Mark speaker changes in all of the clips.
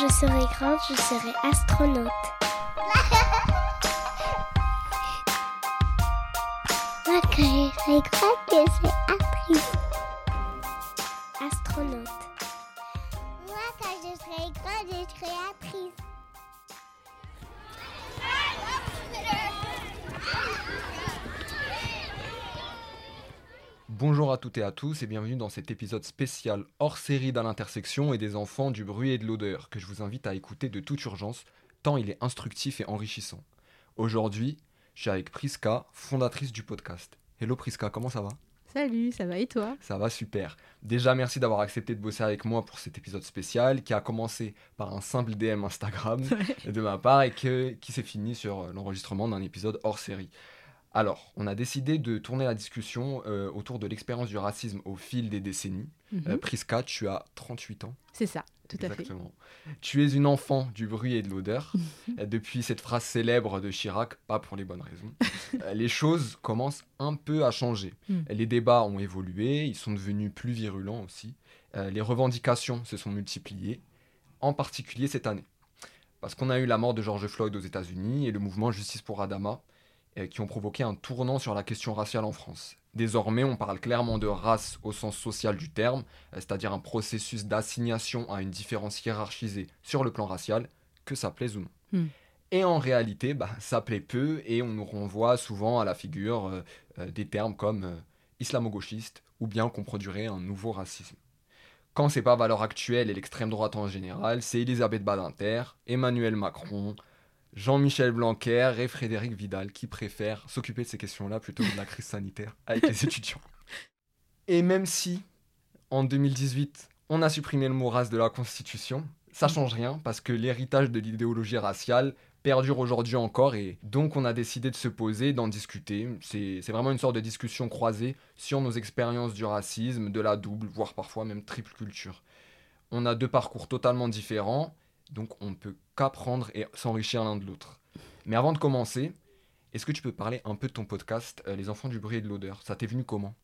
Speaker 1: Je serai grande, je serai astronaute. Moi, quand je serai grande, je serai. Astronaute.
Speaker 2: Bonjour à toutes et à tous et bienvenue dans cet épisode spécial hors série d'À l'intersection et des enfants du bruit et de l'odeur que je vous invite à écouter de toute urgence tant il est instructif et enrichissant. Aujourd'hui, je suis avec Priska, fondatrice du podcast. Hello Priska, comment ça va?
Speaker 3: Salut, ça va et toi?
Speaker 2: Ça va super. Déjà merci d'avoir accepté de bosser avec moi pour cet épisode spécial qui a commencé par un simple DM Instagram de ma part et que- qui s'est fini sur l'enregistrement d'un épisode hors série. Alors, on a décidé de tourner la discussion euh, autour de l'expérience du racisme au fil des décennies.
Speaker 3: Mhm.
Speaker 2: Euh, Priska, tu as 38 ans.
Speaker 3: C'est ça, tout à fait.
Speaker 2: Exactement. Tu es une enfant du bruit et de l'odeur. Euh, Depuis cette phrase célèbre de Chirac, pas pour les bonnes raisons. Les choses commencent un peu à changer.
Speaker 3: Mm.
Speaker 2: Les débats ont évolué, ils sont devenus plus virulents aussi. Les revendications se sont multipliées, en particulier cette année. Parce qu'on a eu la mort de George Floyd aux États-Unis et le mouvement Justice pour Adama, qui ont provoqué un tournant sur la question raciale en France. Désormais, on parle clairement de race au sens social du terme, euh, c'est-à-dire un processus d'assignation à une différence hiérarchisée sur le plan racial, que ça plaise ou non.
Speaker 3: Hmm.
Speaker 2: Et en réalité, bah, ça plaît peu et on nous renvoie souvent à la figure euh, euh, des termes comme euh, islamo-gauchiste ou bien qu'on produirait un nouveau racisme. Quand c'est pas valeur actuelle et l'extrême droite en général, c'est Elisabeth Badinter, Emmanuel Macron, Jean-Michel Blanquer et Frédéric Vidal qui préfèrent s'occuper de ces questions-là plutôt que de la crise sanitaire avec les étudiants. Et même si, en 2018, on a supprimé le mot race de la Constitution, ça change rien parce que l'héritage de l'idéologie raciale perdure aujourd'hui encore et donc on a décidé de se poser, d'en discuter. C'est c'est vraiment une sorte de discussion croisée sur nos expériences du racisme, de la double, voire parfois même triple culture. On a deux parcours totalement différents, donc on ne peut qu'apprendre et s'enrichir l'un de l'autre. Mais avant de commencer, est-ce que tu peux parler un peu de ton podcast, euh, Les enfants du bruit et de l'odeur? Ça t'est venu comment?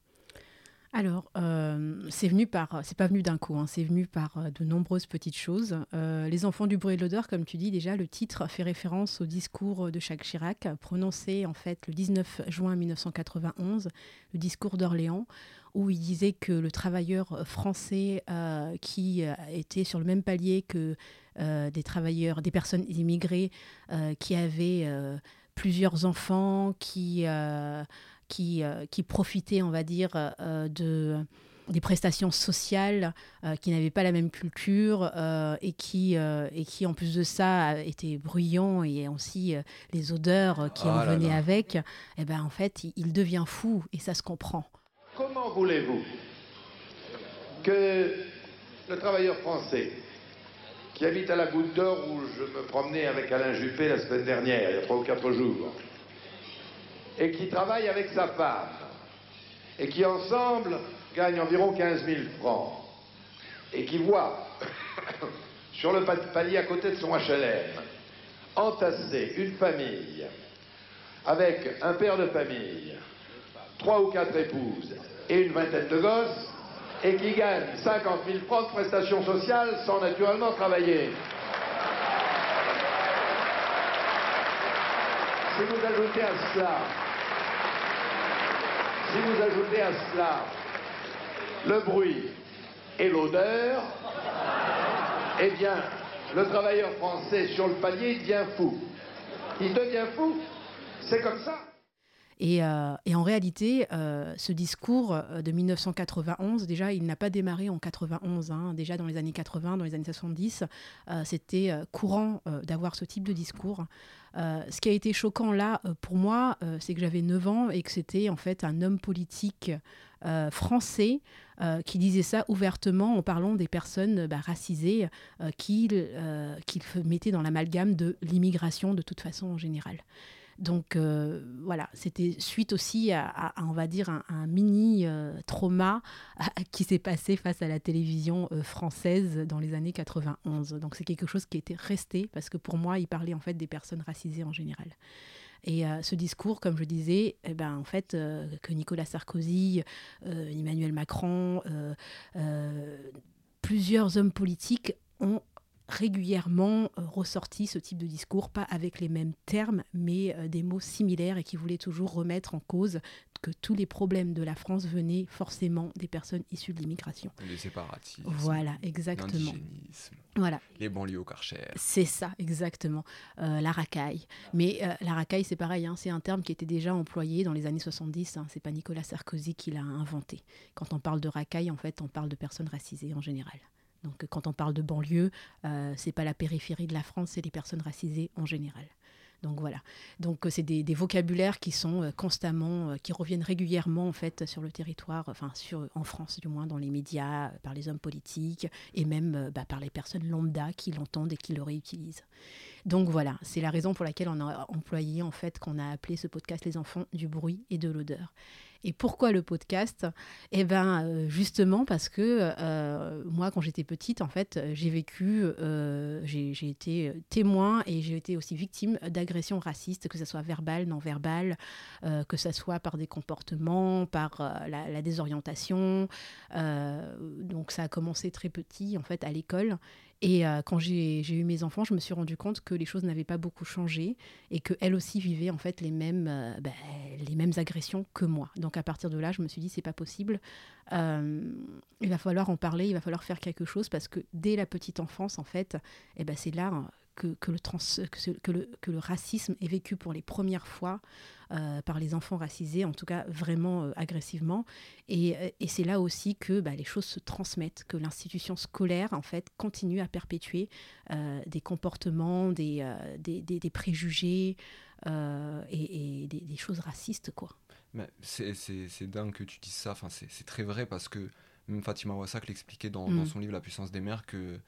Speaker 3: Alors, euh, c'est venu par, c'est pas venu d'un coup, hein, c'est venu par euh, de nombreuses petites choses. Les enfants du bruit et de l'odeur, comme tu dis déjà, le titre fait référence au discours de Jacques Chirac, prononcé en fait le 19 juin 1991, le discours d'Orléans, où il disait que le travailleur français qui était sur le même palier que des travailleurs, des personnes immigrées euh, qui avaient euh, plusieurs enfants, qui euh, qui, euh, qui profitaient, on va dire, euh, de, des prestations sociales, euh, qui n'avaient pas la même culture euh, et, qui, euh, et qui, en plus de ça, étaient bruyants et aussi euh, les odeurs euh, qui
Speaker 2: Ah
Speaker 3: en venaient
Speaker 2: là.
Speaker 3: avec, et ben, en fait, il, il devient fou et ça se comprend.
Speaker 4: Comment voulez-vous que le travailleur français qui habite à la Goutte d'Or où je me promenais avec Alain Juppé la semaine dernière, il y a trois ou quatre jours, et qui travaille avec sa femme, et qui ensemble gagnent environ 15 000 francs, et qui voit sur le pa- palier à côté de son HLM entasser une famille avec un père de famille, trois ou quatre épouses et une vingtaine de gosses, et qui gagne 50 000 francs de prestations sociales sans naturellement travailler. Si vous ajoutez à cela, si vous ajoutez à cela le bruit et l'odeur, eh bien, le travailleur français sur le palier devient fou. Il devient fou. C'est comme ça.
Speaker 3: Et, euh, et en réalité, euh, ce discours euh, de 1991, déjà, il n'a pas démarré en 91. hein. déjà, dans les années 80, dans les années 70, euh, c'était courant d'avoir ce type de discours. Ce qui a été choquant là, pour moi, c'est que j'avais 9 ans et que c'était en fait un homme politique français qui disait ça ouvertement en parlant des personnes bah, racisées qu'il mettait dans l'amalgame de l'immigration de toute façon en général. Donc euh, voilà, c'était suite aussi à, on va dire, un, mini euh, trauma qui s'est passé face à la télévision euh, française dans les années 91. Donc c'est quelque chose qui était resté parce que pour moi, il parlait en fait des personnes racisées en général. Et ce discours, comme je disais, eh ben, en fait, que Nicolas Sarkozy, Emmanuel Macron, plusieurs hommes politiques ont régulièrement ressorti ce type de discours, pas avec les mêmes termes, mais des mots similaires et qui voulaient toujours remettre en cause que tous les problèmes de la France venaient forcément des personnes issues de l'immigration.
Speaker 2: Les séparatistes.
Speaker 3: Voilà, exactement. Voilà.
Speaker 2: Les banlieues au Karcher.
Speaker 3: C'est ça, exactement. Euh, la racaille. Mais euh, la racaille, c'est pareil, hein, c'est un terme qui était déjà employé dans les années 70. Hein, c'est pas Nicolas Sarkozy qui l'a inventé. Quand on parle de racaille, en fait, on parle de personnes racisées en général. Donc quand on parle de banlieue, euh, c'est pas la périphérie de la France, c'est les personnes racisées en général. Donc voilà. Donc euh, c'est des, vocabulaires qui sont euh, constamment, euh, qui reviennent régulièrement en fait sur le territoire, enfin sur, en France du moins, dans les médias, par les hommes politiques et même bah, par les personnes lambda qui l'entendent et qui le réutilisent. Donc voilà, c'est la raison pour laquelle on a employé en fait qu'on a appelé ce podcast les enfants du bruit et de l'odeur. Et pourquoi le podcast? Eh bien, euh, justement parce que euh, moi, quand j'étais petite, en fait, j'ai vécu, euh, j'ai été témoin et j'ai été aussi victime d'agressions racistes, que ce soit verbales, non verbales, que ce soit par des comportements, par la, la, désorientation. donc, ça a commencé très petit, en fait, à l'école. Et euh, quand j'ai eu mes enfants, je me suis rendu compte que les choses n'avaient pas beaucoup changé et qu'elles aussi vivaient en fait les mêmes, euh, ben, les mêmes agressions que moi. Donc à partir de là, je me suis dit c'est pas possible. Euh, il va falloir en parler, il va falloir faire quelque chose parce que dès la petite enfance, en fait, eh ben, c'est là que, que, le trans, que, le, que, le, racisme est vécu pour les premières fois euh, par les enfants racisés, en tout cas vraiment euh, agressivement. Et, euh, et c'est là aussi que bah, les choses se transmettent, que l'institution scolaire, en fait, continue à perpétuer des comportements, des, des, des, préjugés et, et des, choses racistes, quoi.
Speaker 2: C'est dingue que tu dises ça, enfin, c'est très vrai parce que même Fatima Wassak l'expliquait dans, dans, mm. son livre La puissance des mères que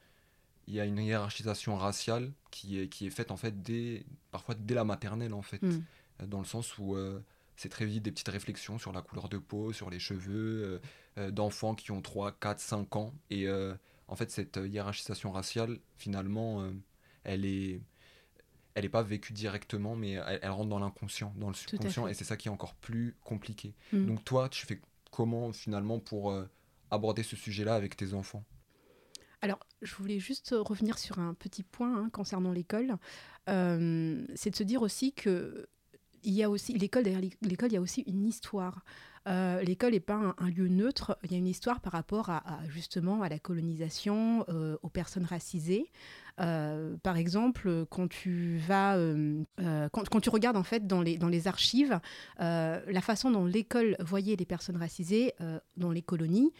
Speaker 2: il y a une hiérarchisation raciale qui est, qui est faite en fait dès, parfois dès la maternelle en fait. Mm dans le sens où euh, c'est très vite des petites réflexions sur la couleur de peau, sur les cheveux, euh, euh, d'enfants qui ont 3, 4, 5 ans. Et en fait, cette hiérarchisation raciale, finalement, elle est elle n'est pas vécue directement, mais elle, rentre dans l'inconscient, dans le subconscient, et c'est ça qui est encore plus compliqué. Mm. Donc toi, tu fais comment finalement pour aborder ce sujet-là avec tes enfants?
Speaker 3: Alors, je voulais juste revenir sur un petit point hein, concernant l'école. c'est de se dire aussi que il y a aussi l'école derrière l'école il y a aussi une histoire. Euh, l'école n'est pas un, lieu neutre. Il y a une histoire par rapport à, justement à la colonisation euh, aux personnes racisées. Euh, par exemple quand tu vas quand, tu regardes en fait dans les archives la façon dont l'école voyait les personnes racisées dans les colonies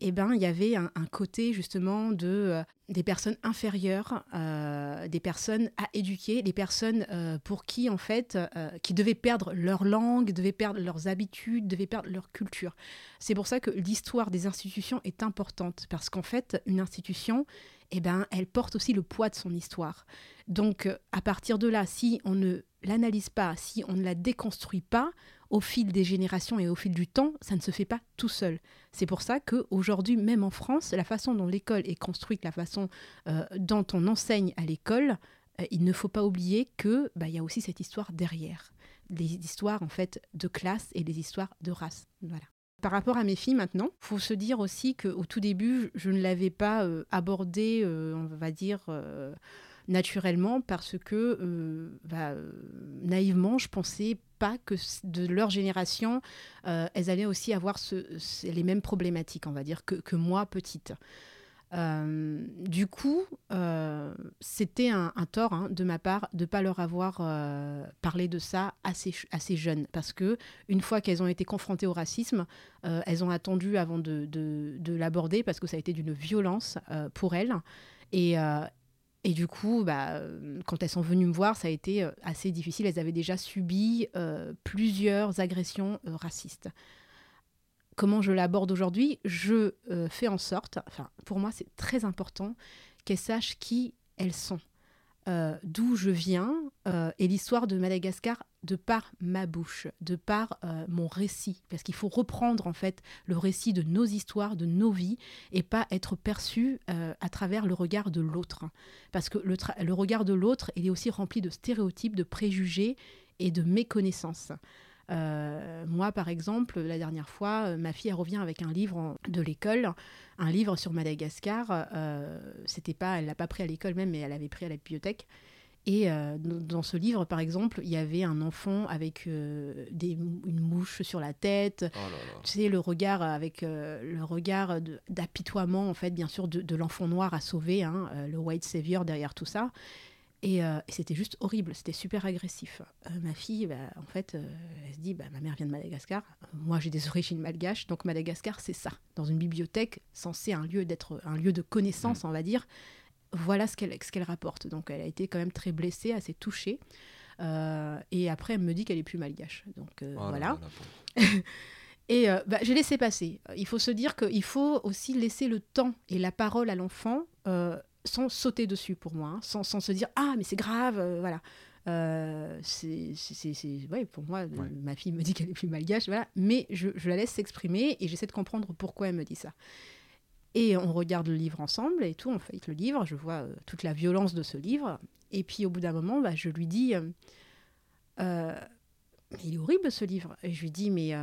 Speaker 3: eh ben, il y avait un, côté justement de euh, des personnes inférieures, euh, des personnes à éduquer, des personnes euh, pour qui en fait, qui devaient perdre leur langue, devaient perdre leurs habitudes, devaient perdre leur culture. C'est pour ça que l'histoire des institutions est importante parce qu'en fait, une institution, eh ben, elle porte aussi le poids de son histoire. Donc, à partir de là, si on ne l'analyse pas, si on ne la déconstruit pas, au fil des générations et au fil du temps, ça ne se fait pas tout seul. C'est pour ça qu'aujourd'hui, même en France, la façon dont l'école est construite, la façon euh, dont on enseigne à l'école, euh, il ne faut pas oublier qu'il bah, y a aussi cette histoire derrière. Des histoires en fait de classe et des histoires de race. Voilà. Par rapport à mes filles maintenant, faut se dire aussi qu'au tout début, je ne l'avais pas euh, abordé, on va dire naturellement parce que bah, naïvement, je pensais pas que de leur génération, euh, elles allaient aussi avoir les mêmes problématiques, on va dire, que, moi, petite. Euh, du coup, euh, c'était un, tort hein, de ma part de ne pas leur avoir parlé de ça assez, assez jeune. Parce que une fois qu'elles ont été confrontées au racisme, elles ont attendu avant de, de l'aborder parce que ça a été d'une violence pour elles. Et, et du coup, bah, euh, quand elles sont venues me voir, ça a été euh, assez difficile. Elles avaient déjà subi euh, plusieurs agressions racistes. Comment je l'aborde aujourd'hui? Je fais en sorte, enfin, pour moi, c'est très important qu'elles sachent qui elles sont. D'où je viens et l'histoire de Madagascar de par ma bouche, de par euh, mon récit, parce qu'il faut reprendre en fait le récit de nos histoires, de nos vies, et pas être perçu à travers le regard de l'autre, parce que le, regard de l'autre, il est aussi rempli de stéréotypes, de préjugés et de méconnaissances. Euh, moi, par exemple, la dernière fois, euh, ma fille elle revient avec un livre de l'école, un livre sur Madagascar. Euh, C'était pas, elle l'a pas pris à l'école même, mais elle avait pris à la bibliothèque. Et euh, dans ce livre, par exemple, il y avait un enfant avec euh, des, une mouche sur la tête,
Speaker 2: Oh là là.
Speaker 3: tu sais, le regard avec euh, le regard d'apitoiement, en fait, bien sûr, de, de l'enfant noir à sauver, hein, le white savior derrière tout ça. Et, euh, et c'était juste horrible, c'était super agressif. Euh, ma fille, bah, en fait, euh, elle se dit, bah, ma mère vient de Madagascar, moi j'ai des origines malgaches, donc Madagascar, c'est ça. Dans une bibliothèque, censée un lieu d'être, un lieu de connaissance, on va dire, voilà ce qu'elle rapporte. Donc elle a été quand même très blessée, assez touchée. Euh, et après, elle me dit qu'elle est plus malgache. Donc euh,
Speaker 2: Oh là
Speaker 3: voilà.
Speaker 2: là.
Speaker 3: Et euh, bah, j'ai laissé passer. Il faut se dire qu'il faut aussi laisser le temps et la parole à l'enfant sans sauter dessus pour moi, hein, sans, sans se dire ah mais c'est grave, voilà. C'est, ouais, pour moi,
Speaker 2: Ouais.
Speaker 3: ma fille me dit qu'elle est plus malgache, voilà. Mais je, je la laisse s'exprimer et j'essaie de comprendre pourquoi elle me dit ça. Et on regarde le livre ensemble et tout, on feuillette le livre, je vois euh, toute la violence de ce livre. Et puis au bout d'un moment, bah, je lui dis, euh, euh, mais il est horrible ce livre. Et je lui dis, mais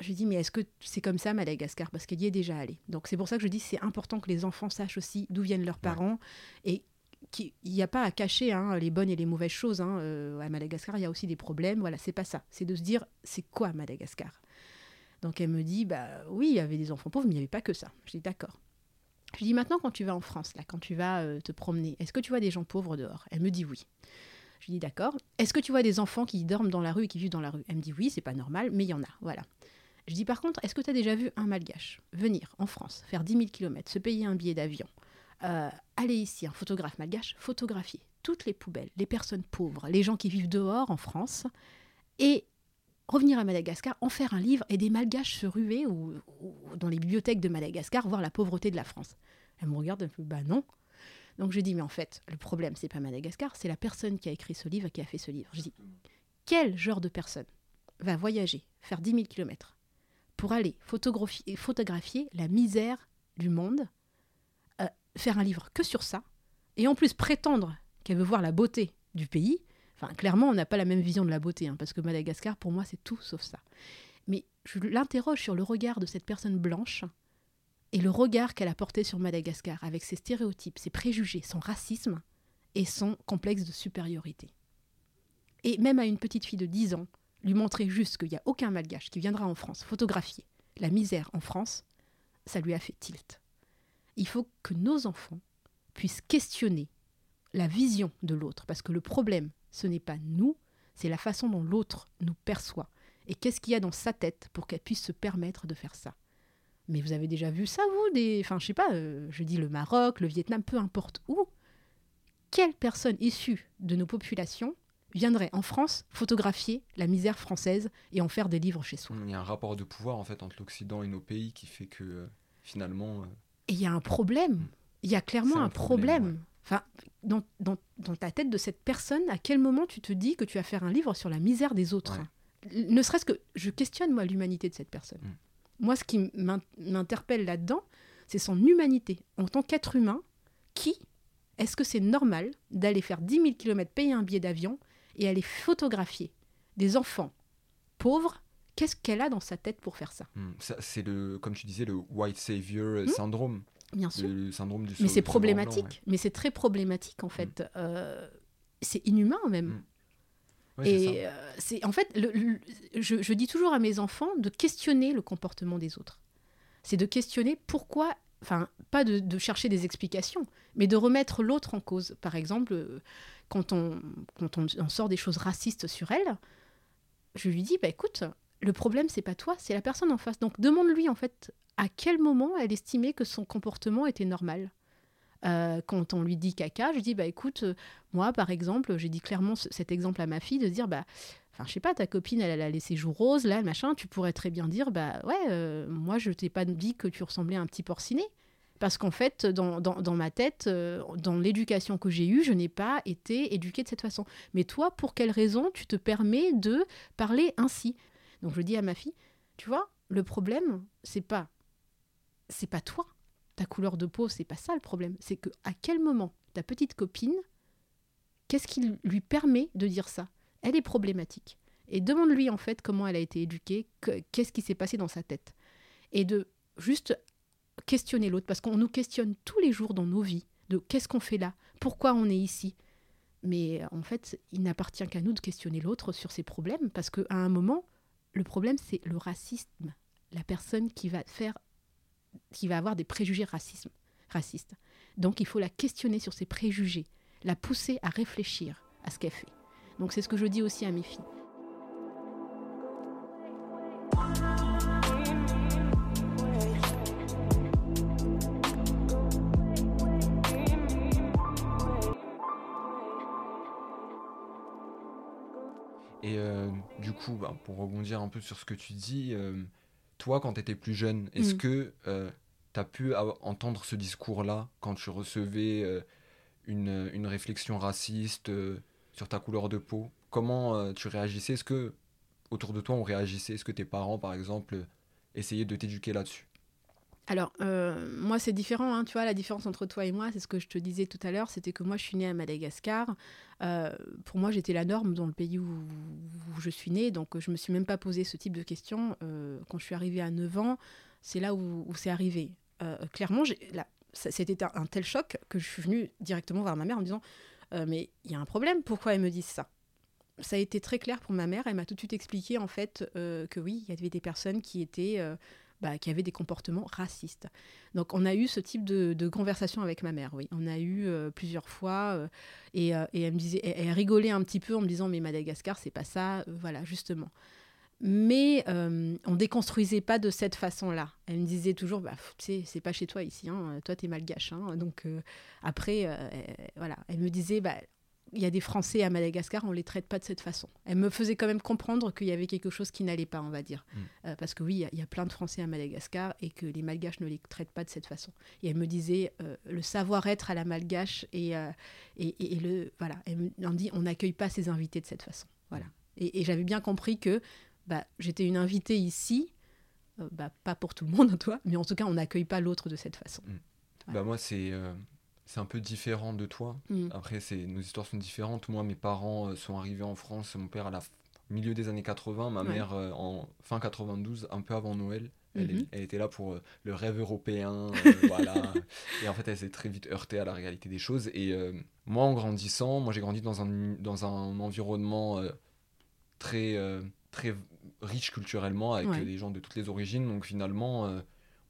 Speaker 3: je lui dis, mais est-ce que c'est comme ça Madagascar? Parce qu'elle y est déjà allée. Donc c'est pour ça que je dis, c'est important que les enfants sachent aussi d'où viennent leurs parents et qu'il n'y a pas à cacher hein, les bonnes et les mauvaises choses. hein. À Madagascar, il y a aussi des problèmes. Voilà, c'est pas ça. C'est de se dire, c'est quoi Madagascar? Donc elle me dit, bah oui, il y avait des enfants pauvres, mais il n'y avait pas que ça. Je dis, d'accord. Je dis, maintenant, quand tu vas en France, là, quand tu vas euh, te promener, est-ce que tu vois des gens pauvres dehors? Elle me dit oui. Je lui dis, d'accord. Est-ce que tu vois des enfants qui dorment dans la rue et qui vivent dans la rue? Elle me dit oui, c'est pas normal, mais il y en a. Voilà. Je dis, par contre, est-ce que tu as déjà vu un malgache venir en France, faire 10 000 km, se payer un billet d'avion, euh, aller ici, un photographe malgache, photographier toutes les poubelles, les personnes pauvres, les gens qui vivent dehors en France, et revenir à Madagascar, en faire un livre et des malgaches se ruer ou, dans les bibliothèques de Madagascar, voir la pauvreté de la France. Elle me regarde un peu, bah non. Donc je dis, mais en fait, le problème, c'est pas Madagascar, c'est la personne qui a écrit ce livre, qui a fait ce livre. Je dis, quel genre de personne va voyager, faire 10 000 km pour aller photographier, photographier la misère du monde, euh, faire un livre que sur ça, et en plus prétendre qu'elle veut voir la beauté du pays. Enfin, clairement, on n'a pas la même vision de la beauté, hein, parce que Madagascar, pour moi, c'est tout sauf ça. Mais je l'interroge sur le regard de cette personne blanche et le regard qu'elle a porté sur Madagascar, avec ses stéréotypes, ses préjugés, son racisme et son complexe de supériorité. Et même à une petite fille de 10 ans, lui montrer juste qu'il n'y a aucun malgache qui viendra en France photographier la misère en France, ça lui a fait tilt. Il faut que nos enfants puissent questionner la vision de l'autre, parce que le problème, ce n'est pas nous, c'est la façon dont l'autre nous perçoit. Et qu'est-ce qu'il y a dans sa tête pour qu'elle puisse se permettre de faire ça? Mais vous avez déjà vu ça, vous des... Enfin, je sais pas, euh, je dis le Maroc, le Vietnam, peu importe où. Quelle personne issue de nos populations viendrait en France photographier la misère française et en faire des livres chez soi?
Speaker 2: Il y a un rapport de pouvoir en fait entre l'Occident et nos pays qui fait que euh, finalement. euh,
Speaker 3: Et il y a un problème. Il y a clairement
Speaker 2: un
Speaker 3: un problème.
Speaker 2: problème,
Speaker 3: Enfin, dans, dans- dans ta tête de cette personne, à quel moment tu te dis que tu vas faire un livre sur la misère des autres Ne serait-ce que je questionne moi l'humanité de cette personne.
Speaker 2: Mm.
Speaker 3: Moi, ce qui m'in- m'interpelle là-dedans, c'est son humanité en tant qu'être humain. Qui est-ce que c'est normal d'aller faire 10 000 km, payer un billet d'avion et aller photographier des enfants pauvres? Qu'est-ce qu'elle a dans sa tête pour faire ça?
Speaker 2: Hmm, ça, c'est le, comme tu disais, le white savior euh,
Speaker 3: Hmm
Speaker 2: syndrome,
Speaker 3: Bien sûr.
Speaker 2: le, syndrome du.
Speaker 3: Mais c'est problématique.
Speaker 2: blanc, ouais.
Speaker 3: Mais c'est très problématique en fait. Euh, c'est inhumain même.
Speaker 2: Mm. C'est ça.
Speaker 3: Et euh, c'est en fait, le- le- je, je dis toujours à mes enfants de questionner le comportement des autres. C'est de questionner pourquoi, enfin, pas de, de chercher des explications, mais de remettre l'autre en cause. Par exemple, euh, quand on, quand on, on sort des choses racistes sur elle, je lui dis, bah écoute, le problème c'est pas toi, c'est la personne en face. Donc demande-lui en fait à quel moment elle estimait que son comportement était normal. Euh, quand on lui dit caca, je dis bah écoute, euh, moi par exemple, j'ai dit clairement ce- cet exemple à ma fille de dire bah Enfin, je sais pas, ta copine, elle, a laissé joues roses, là, machin, tu pourrais très bien dire, bah ouais, euh, moi, je t'ai pas dit que tu ressemblais à un petit porcinet. Parce qu'en fait, dans, dans, dans ma tête, dans l'éducation que j'ai eue, je n'ai pas été éduquée de cette façon. Mais toi, pour quelle raison tu te permets de parler ainsi? Donc je dis à ma fille, tu vois, le problème, c'est pas, c'est pas toi, ta couleur de peau, c'est pas ça le problème. C'est que à quel moment ta petite copine, qu'est-ce qui lui permet de dire ça? Elle est problématique. Et demande-lui en fait comment elle a été éduquée, qu'est-ce qui s'est passé dans sa tête. Et de juste questionner l'autre, parce qu'on nous questionne tous les jours dans nos vies, de qu'est-ce qu'on fait là, pourquoi on est ici? Mais en fait, il n'appartient qu'à nous de questionner l'autre sur ses problèmes, parce qu'à un moment, le problème, c'est le racisme. La personne qui va faire, qui va avoir des préjugés racistes. Donc, il faut la questionner sur ses préjugés, la pousser à réfléchir à ce qu'elle fait. Donc, c'est ce que je dis aussi à mes filles.
Speaker 2: Coup, bah, pour rebondir un peu sur ce que tu dis, euh, toi, quand tu étais plus jeune, est-ce mm. que euh, tu as pu entendre ce discours-là quand tu recevais une, une, réflexion raciste sur ta couleur de peau? Comment tu réagissais? Est-ce que autour de toi on réagissait? Est-ce que tes parents, par exemple, essayaient de t'éduquer là-dessus?
Speaker 3: Alors, euh, moi, c'est différent. Hein, tu vois, la différence entre toi et moi, c'est ce que je te disais tout à l'heure, c'était que moi, je suis née à Madagascar. Euh, pour moi, j'étais la norme dans le pays où, je suis née. Donc, je ne me suis même pas posé ce type de questions. Euh, quand je suis arrivée à 9 ans, c'est là où, c'est arrivé. clairement, c'était un, tel choc que je suis venue directement voir ma mère en me disant Mais il y a un problème, pourquoi elle me disent ça? Ça a été très clair pour ma mère. Elle m'a tout de suite expliqué en fait que oui, il y avait des personnes qui étaient bah, qui avaient des comportements racistes. Donc on a eu ce type de, conversation avec ma mère, oui. On a eu euh, plusieurs fois, euh, et, euh, et, elle me disait, elle, rigolait un petit peu en me disant, mais Madagascar, c'est pas ça, voilà, justement. Mais on déconstruisait pas de cette façon-là. Elle me disait toujours, bah, c'est pas chez toi ici, hein, toi t'es malgache. Hein, donc après, voilà, elle me disait, bah, il y a des Français à Madagascar, on les traite pas de cette façon. Elle me faisait quand même comprendre qu'il y avait quelque chose qui n'allait pas, on va dire. Mm. Euh, parce que oui, il y, a plein de Français à Madagascar et que les Malgaches ne les traitent pas de cette façon. Et elle me disait euh, le savoir-être à la Malgache et, euh, et, le voilà. Elle me dit on n'accueille pas ses invités de cette façon. Voilà. Et, j'avais bien compris que bah, j'étais une invitée ici, bah, pas pour tout le monde, toi, mais en tout cas on n'accueille pas l'autre de cette façon.
Speaker 2: Mm. Bah moi c'est c'est un peu différent de toi. Mm. Après, c'est, nos histoires sont différentes. Moi, mes parents euh, sont arrivés en France, mon père à la milieu des années 80, ma mère euh, en fin 92, un peu avant Noël. Elle, mm-hmm. elle était là pour euh, le rêve européen, voilà. Et en fait, elle s'est très vite heurtée à la réalité des choses. Et moi, en grandissant, moi j'ai grandi dans un, dans un environnement très, très riche culturellement, avec des gens de toutes les origines. Donc finalement,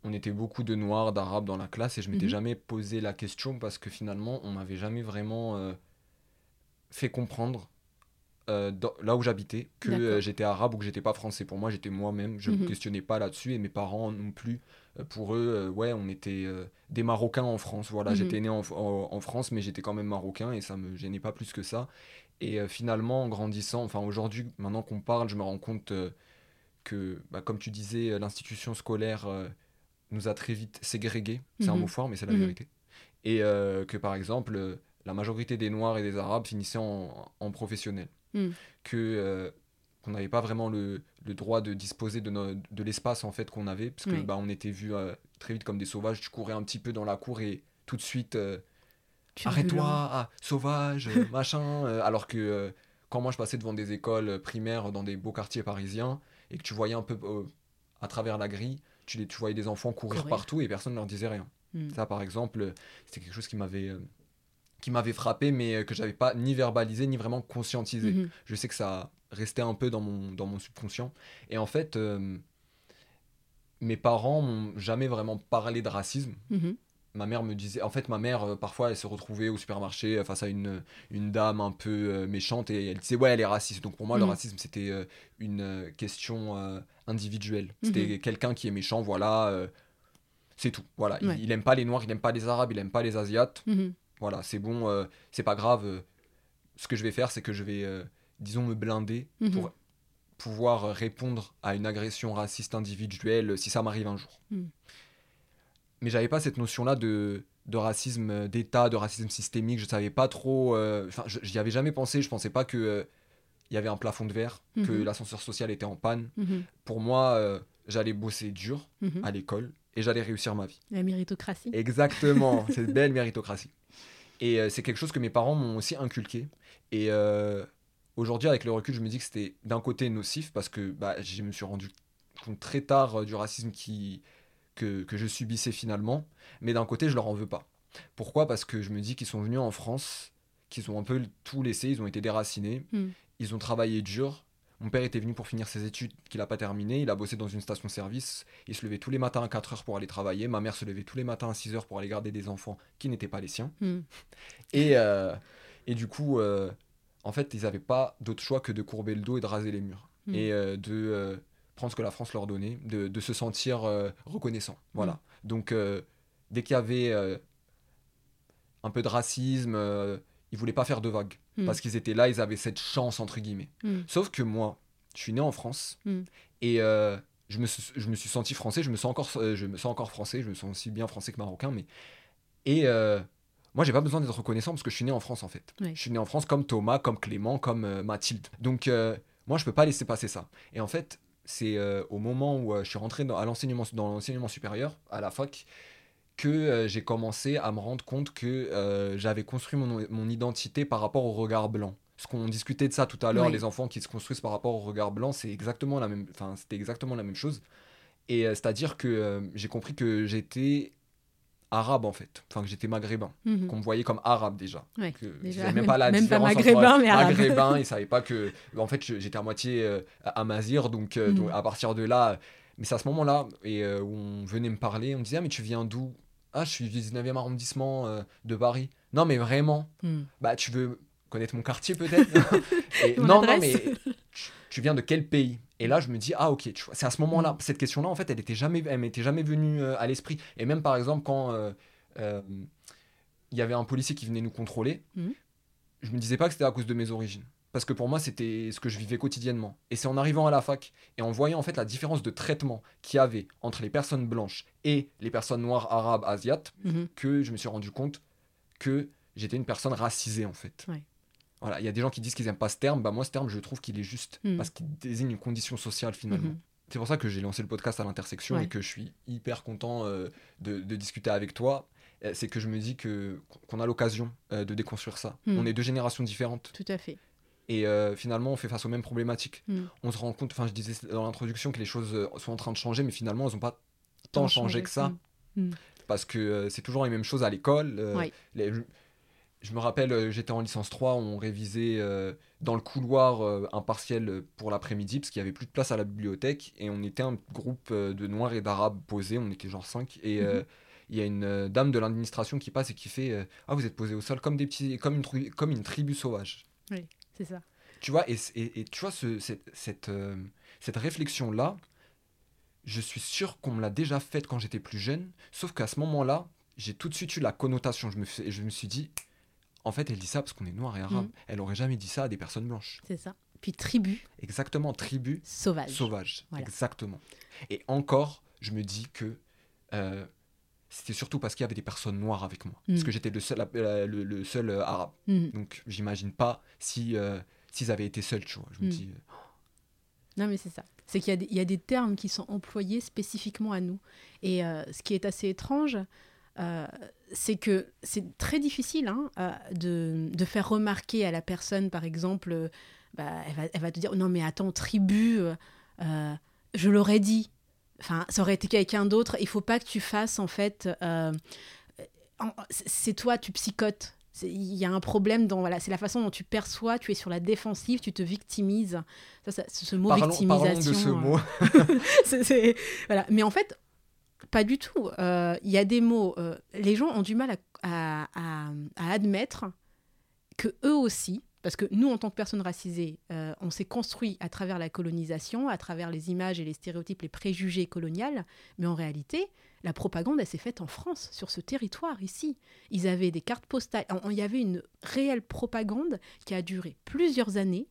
Speaker 2: on était beaucoup de noirs, d'arabes dans la classe et je m'étais mhm. jamais posé la question parce que finalement on m'avait jamais vraiment euh, fait comprendre euh, là où j'habitais que euh, j'étais arabe ou que j'étais pas français. Pour moi j'étais moi-même, je ne me mhm. questionnais pas là-dessus et mes parents non plus. pour eux, ouais, on était des Marocains en France. Voilà, j'étais mhm. né en, France mais j'étais quand même marocain et ça me gênait pas plus que ça. Et finalement en grandissant, enfin aujourd'hui maintenant qu'on parle, je me rends compte que, bah, comme tu disais, l'institution scolaire nous a très vite ségrégés, c'est un mhm. mot fort, mais c'est la mhm. vérité. Et euh, que par exemple, euh, la majorité des Noirs et des Arabes finissaient en, en professionnel. Mhm. Que euh, qu'on n'avait pas vraiment le, le, droit de disposer de, de l'espace en fait qu'on avait, parce que bah, on était vus très vite comme des sauvages. Tu courais un petit peu dans la cour et tout de suite, arrête-toi, ah, sauvage, machin. alors que quand moi je passais devant des écoles primaires dans des beaux quartiers parisiens et que tu voyais un peu à travers la grille tu, tu voyais des enfants courir partout et personne ne leur disait rien. Hmm. Ça, par exemple, c'était quelque chose qui m'avait euh, qui m'avait frappé, mais euh, que j'avais pas ni verbalisé ni vraiment conscientisé. Mhm. Je sais que ça restait un peu dans mon, dans mon subconscient. Et en fait, euh, mes parents m'ont jamais vraiment parlé de racisme. Mhm. Ma mère me disait, en fait, ma mère, parfois, elle se retrouvait au supermarché face à une, une dame un peu méchante et elle disait, ouais, elle est raciste. Donc pour moi, le mhm. racisme, c'était une question individuel. C'était mhm. quelqu'un qui est méchant, voilà. Euh, c'est tout. Voilà. Il, aime pas les Noirs, il aime pas les Arabes, il aime pas les Asiates. Mhm. Voilà, c'est bon, euh, c'est pas grave. Euh, ce que je vais faire, c'est que je vais, disons, me blinder mhm. pour pouvoir répondre à une agression raciste individuelle si ça m'arrive un jour. Mais j'avais pas cette notion-là de, de racisme d'État, de racisme systémique. Je savais pas trop. Enfin, j'y avais jamais pensé. Je pensais pas que il y avait un plafond de verre, que mhm. l'ascenseur social était en panne. Mhm. Pour moi, euh, j'allais bosser dur mhm. à l'école et j'allais réussir ma vie.
Speaker 3: La méritocratie.
Speaker 2: Exactement, cette belle méritocratie. Et euh, c'est quelque chose que mes parents m'ont aussi inculqué. Et euh, aujourd'hui, avec le recul, je me dis que c'était d'un côté nocif parce que bah, je me suis rendu compte très tard euh, du racisme qui, que, que je subissais finalement. Mais d'un côté, je leur en veux pas. Pourquoi? Parce que je me dis qu'ils sont venus en France, qu'ils ont un peu tout laissé, ils ont été déracinés,
Speaker 3: Mm.
Speaker 2: ils ont travaillé dur. Mon père était venu pour finir ses études qu'il n'a pas terminé. Il a bossé dans une station-service. Il se levait tous les matins à 4 heures pour aller travailler. Ma mère se levait tous les matins à 6 heures pour aller garder des enfants qui n'étaient pas les siens.
Speaker 3: Mm.
Speaker 2: Et, euh, et du coup, euh, en fait, ils n'avaient pas d'autre choix que de courber le dos et de raser les murs.
Speaker 3: Mm.
Speaker 2: Et euh, de prendre ce que la France leur donnait, de, de se sentir euh, reconnaissant. Voilà.
Speaker 3: Mm.
Speaker 2: Donc, euh, dès qu'il y avait euh, un peu de racisme, ils voulaient pas faire de vagues.
Speaker 3: Mm.
Speaker 2: Parce qu'ils étaient là, ils avaient cette chance, entre guillemets.
Speaker 3: Mm.
Speaker 2: Sauf que moi, je suis né en France et je, me, suis- je me suis senti français, je me, sens encore, je me sens encore français, je me sens aussi bien français que marocain. Mais... Et moi, j'ai pas besoin d'être reconnaissant parce que je suis né en France en fait. Je suis né en France comme Thomas, comme Clément, comme Mathilde. Donc, moi, je peux pas laisser passer ça. Et en fait, c'est euh, au moment où euh, je suis rentré dans, à l'enseignement, dans l'enseignement supérieur, à la fac, que euh, j'ai commencé à me rendre compte que j'avais construit mon, mon identité par rapport au regard blanc. Ce qu'on discutait de ça tout à l'heure,
Speaker 3: Oui.
Speaker 2: les enfants qui se construisent par rapport au regard blanc, c'est exactement la même, enfin, c'était exactement la même chose. Et c'est-à-dire que j'ai compris que j'étais arabe en fait, enfin que j'étais maghrébin,
Speaker 3: Mhm.
Speaker 2: qu'on me voyait comme arabe déjà.
Speaker 3: Ouais,
Speaker 2: Que
Speaker 3: déjà, même-
Speaker 2: pas la
Speaker 3: même pas
Speaker 2: différence
Speaker 3: maghrébin,
Speaker 2: entre
Speaker 3: mais arabe.
Speaker 2: maghrébin, ils savaient pas que en fait j'étais à moitié euh, amazir donc, euh,
Speaker 3: Mhm.
Speaker 2: donc à partir de là mais c'est à ce moment-là et euh, où on venait me parler, on me disait ah mais tu viens d'où? Ah je suis du 19e arrondissement euh, de Paris. Non mais vraiment?
Speaker 3: Mm.
Speaker 2: Bah tu veux connaître mon quartier peut-être? Non non mais tu, viens de quel pays? Et là je me dis ah ok tu vois, c'est à ce moment-là cette question-là en fait elle était jamais elle m'était jamais venue euh, à l'esprit et même par exemple quand euh, euh, il y avait un policier qui venait nous contrôler,
Speaker 3: Mhm.
Speaker 2: je me disais pas que c'était à cause de mes origines. Parce que pour moi, c'était ce que je vivais quotidiennement. Et c'est en arrivant à la fac et en voyant en fait la différence de traitement qu'il y avait entre les personnes blanches et les personnes noires, arabes, asiates,
Speaker 3: Mhm.
Speaker 2: que je me suis rendu compte que j'étais une personne racisée en fait.
Speaker 3: Ouais.
Speaker 2: Voilà, il y a des gens qui disent qu'ils aiment pas ce terme, bah moi ce terme je trouve qu'il est juste
Speaker 3: Mhm.
Speaker 2: parce qu'il désigne une condition sociale finalement.
Speaker 3: Mhm.
Speaker 2: C'est pour ça que j'ai lancé le podcast à l'intersection
Speaker 3: Ouais.
Speaker 2: et que je suis hyper content euh, de, de discuter avec toi. Euh, C'est que je me dis que qu'on a l'occasion euh, de déconstruire ça.
Speaker 3: Mm.
Speaker 2: On est deux générations différentes
Speaker 3: Tout à fait.
Speaker 2: et euh, finalement on fait face aux mêmes problématiques.
Speaker 3: Mm.
Speaker 2: On se rend compte, enfin je disais dans l'introduction que les choses sont en train de changer, mais finalement elles n'ont pas tant changé
Speaker 3: changé.
Speaker 2: que ça. Parce que c'est toujours les mêmes choses à l'école. les- je, me rappelle, euh, j'étais en licence 3, on révisait euh, dans le couloir euh, un partiel pour l'après-midi, parce qu'il n'y avait plus de place à la bibliothèque, et on était un groupe de Noirs et d'Arabes posés, on était genre 5, et euh, il y a une dame de l'administration qui passe et qui fait Ah, vous êtes posés au sol comme, des petits, comme, une, tri- comme une tribu sauvage.
Speaker 3: C'est ça.
Speaker 2: Tu vois, et, et, et tu vois, ce- cette, cette, cette réflexion-là, je suis sûr qu'on me l'a déjà faite quand j'étais plus jeune, sauf qu'à ce moment-là, j'ai tout de suite eu la connotation. Je me, je me suis dit, en fait, elle dit ça parce qu'on est noir et arabe.
Speaker 3: Mhm.
Speaker 2: Elle aurait jamais dit ça à des personnes blanches.
Speaker 3: C'est ça. Puis tribu
Speaker 2: Exactement, tribu
Speaker 3: sauvage.
Speaker 2: sauvage.
Speaker 3: Voilà.
Speaker 2: Exactement. Et encore, je me dis que euh, c'était surtout parce qu'il y avait des personnes noires avec moi. Parce
Speaker 3: Mhm.
Speaker 2: que j'étais le seul, le, le seul euh, arabe.
Speaker 3: Mhm.
Speaker 2: Donc, j'imagine pas si euh, s'ils avaient été seuls, tu vois. Je me
Speaker 3: Mhm.
Speaker 2: dis, euh,
Speaker 3: Non, mais c'est ça. C'est qu'il y, a des- il y a des termes qui sont employés spécifiquement à nous. Et ce qui est assez étrange, euh, c'est que c'est très difficile hein, euh, de, de faire remarquer à la personne, par exemple, euh, bah, elle, va, elle va te dire Non, mais attends, tribu, euh, je l'aurais dit. Enfin, ça aurait été quelqu'un d'autre. Il faut pas que tu fasses, en fait. euh, c'est- toi, tu psychotes. Il y a un problème dans. Voilà, c'est la façon dont tu perçois, tu es sur la défensive, tu te victimises. Ça, ça- ce mot
Speaker 2: Parlons,
Speaker 3: victimisation.
Speaker 2: parlons de ce
Speaker 3: euh,
Speaker 2: mot.
Speaker 3: voilà. Mais en fait, pas du tout. Euh, Il y a des mots. euh, les gens ont du mal à, admettre que eux aussi, parce que nous, en tant que personnes racisées, euh, on s'est construit à travers la colonisation, à travers les images et les stéréotypes, les préjugés coloniales, mais en réalité, la propagande, elle s'est faite en France, sur ce territoire ici. Ils avaient des cartes postales. Il y avait une réelle propagande qui a duré plusieurs années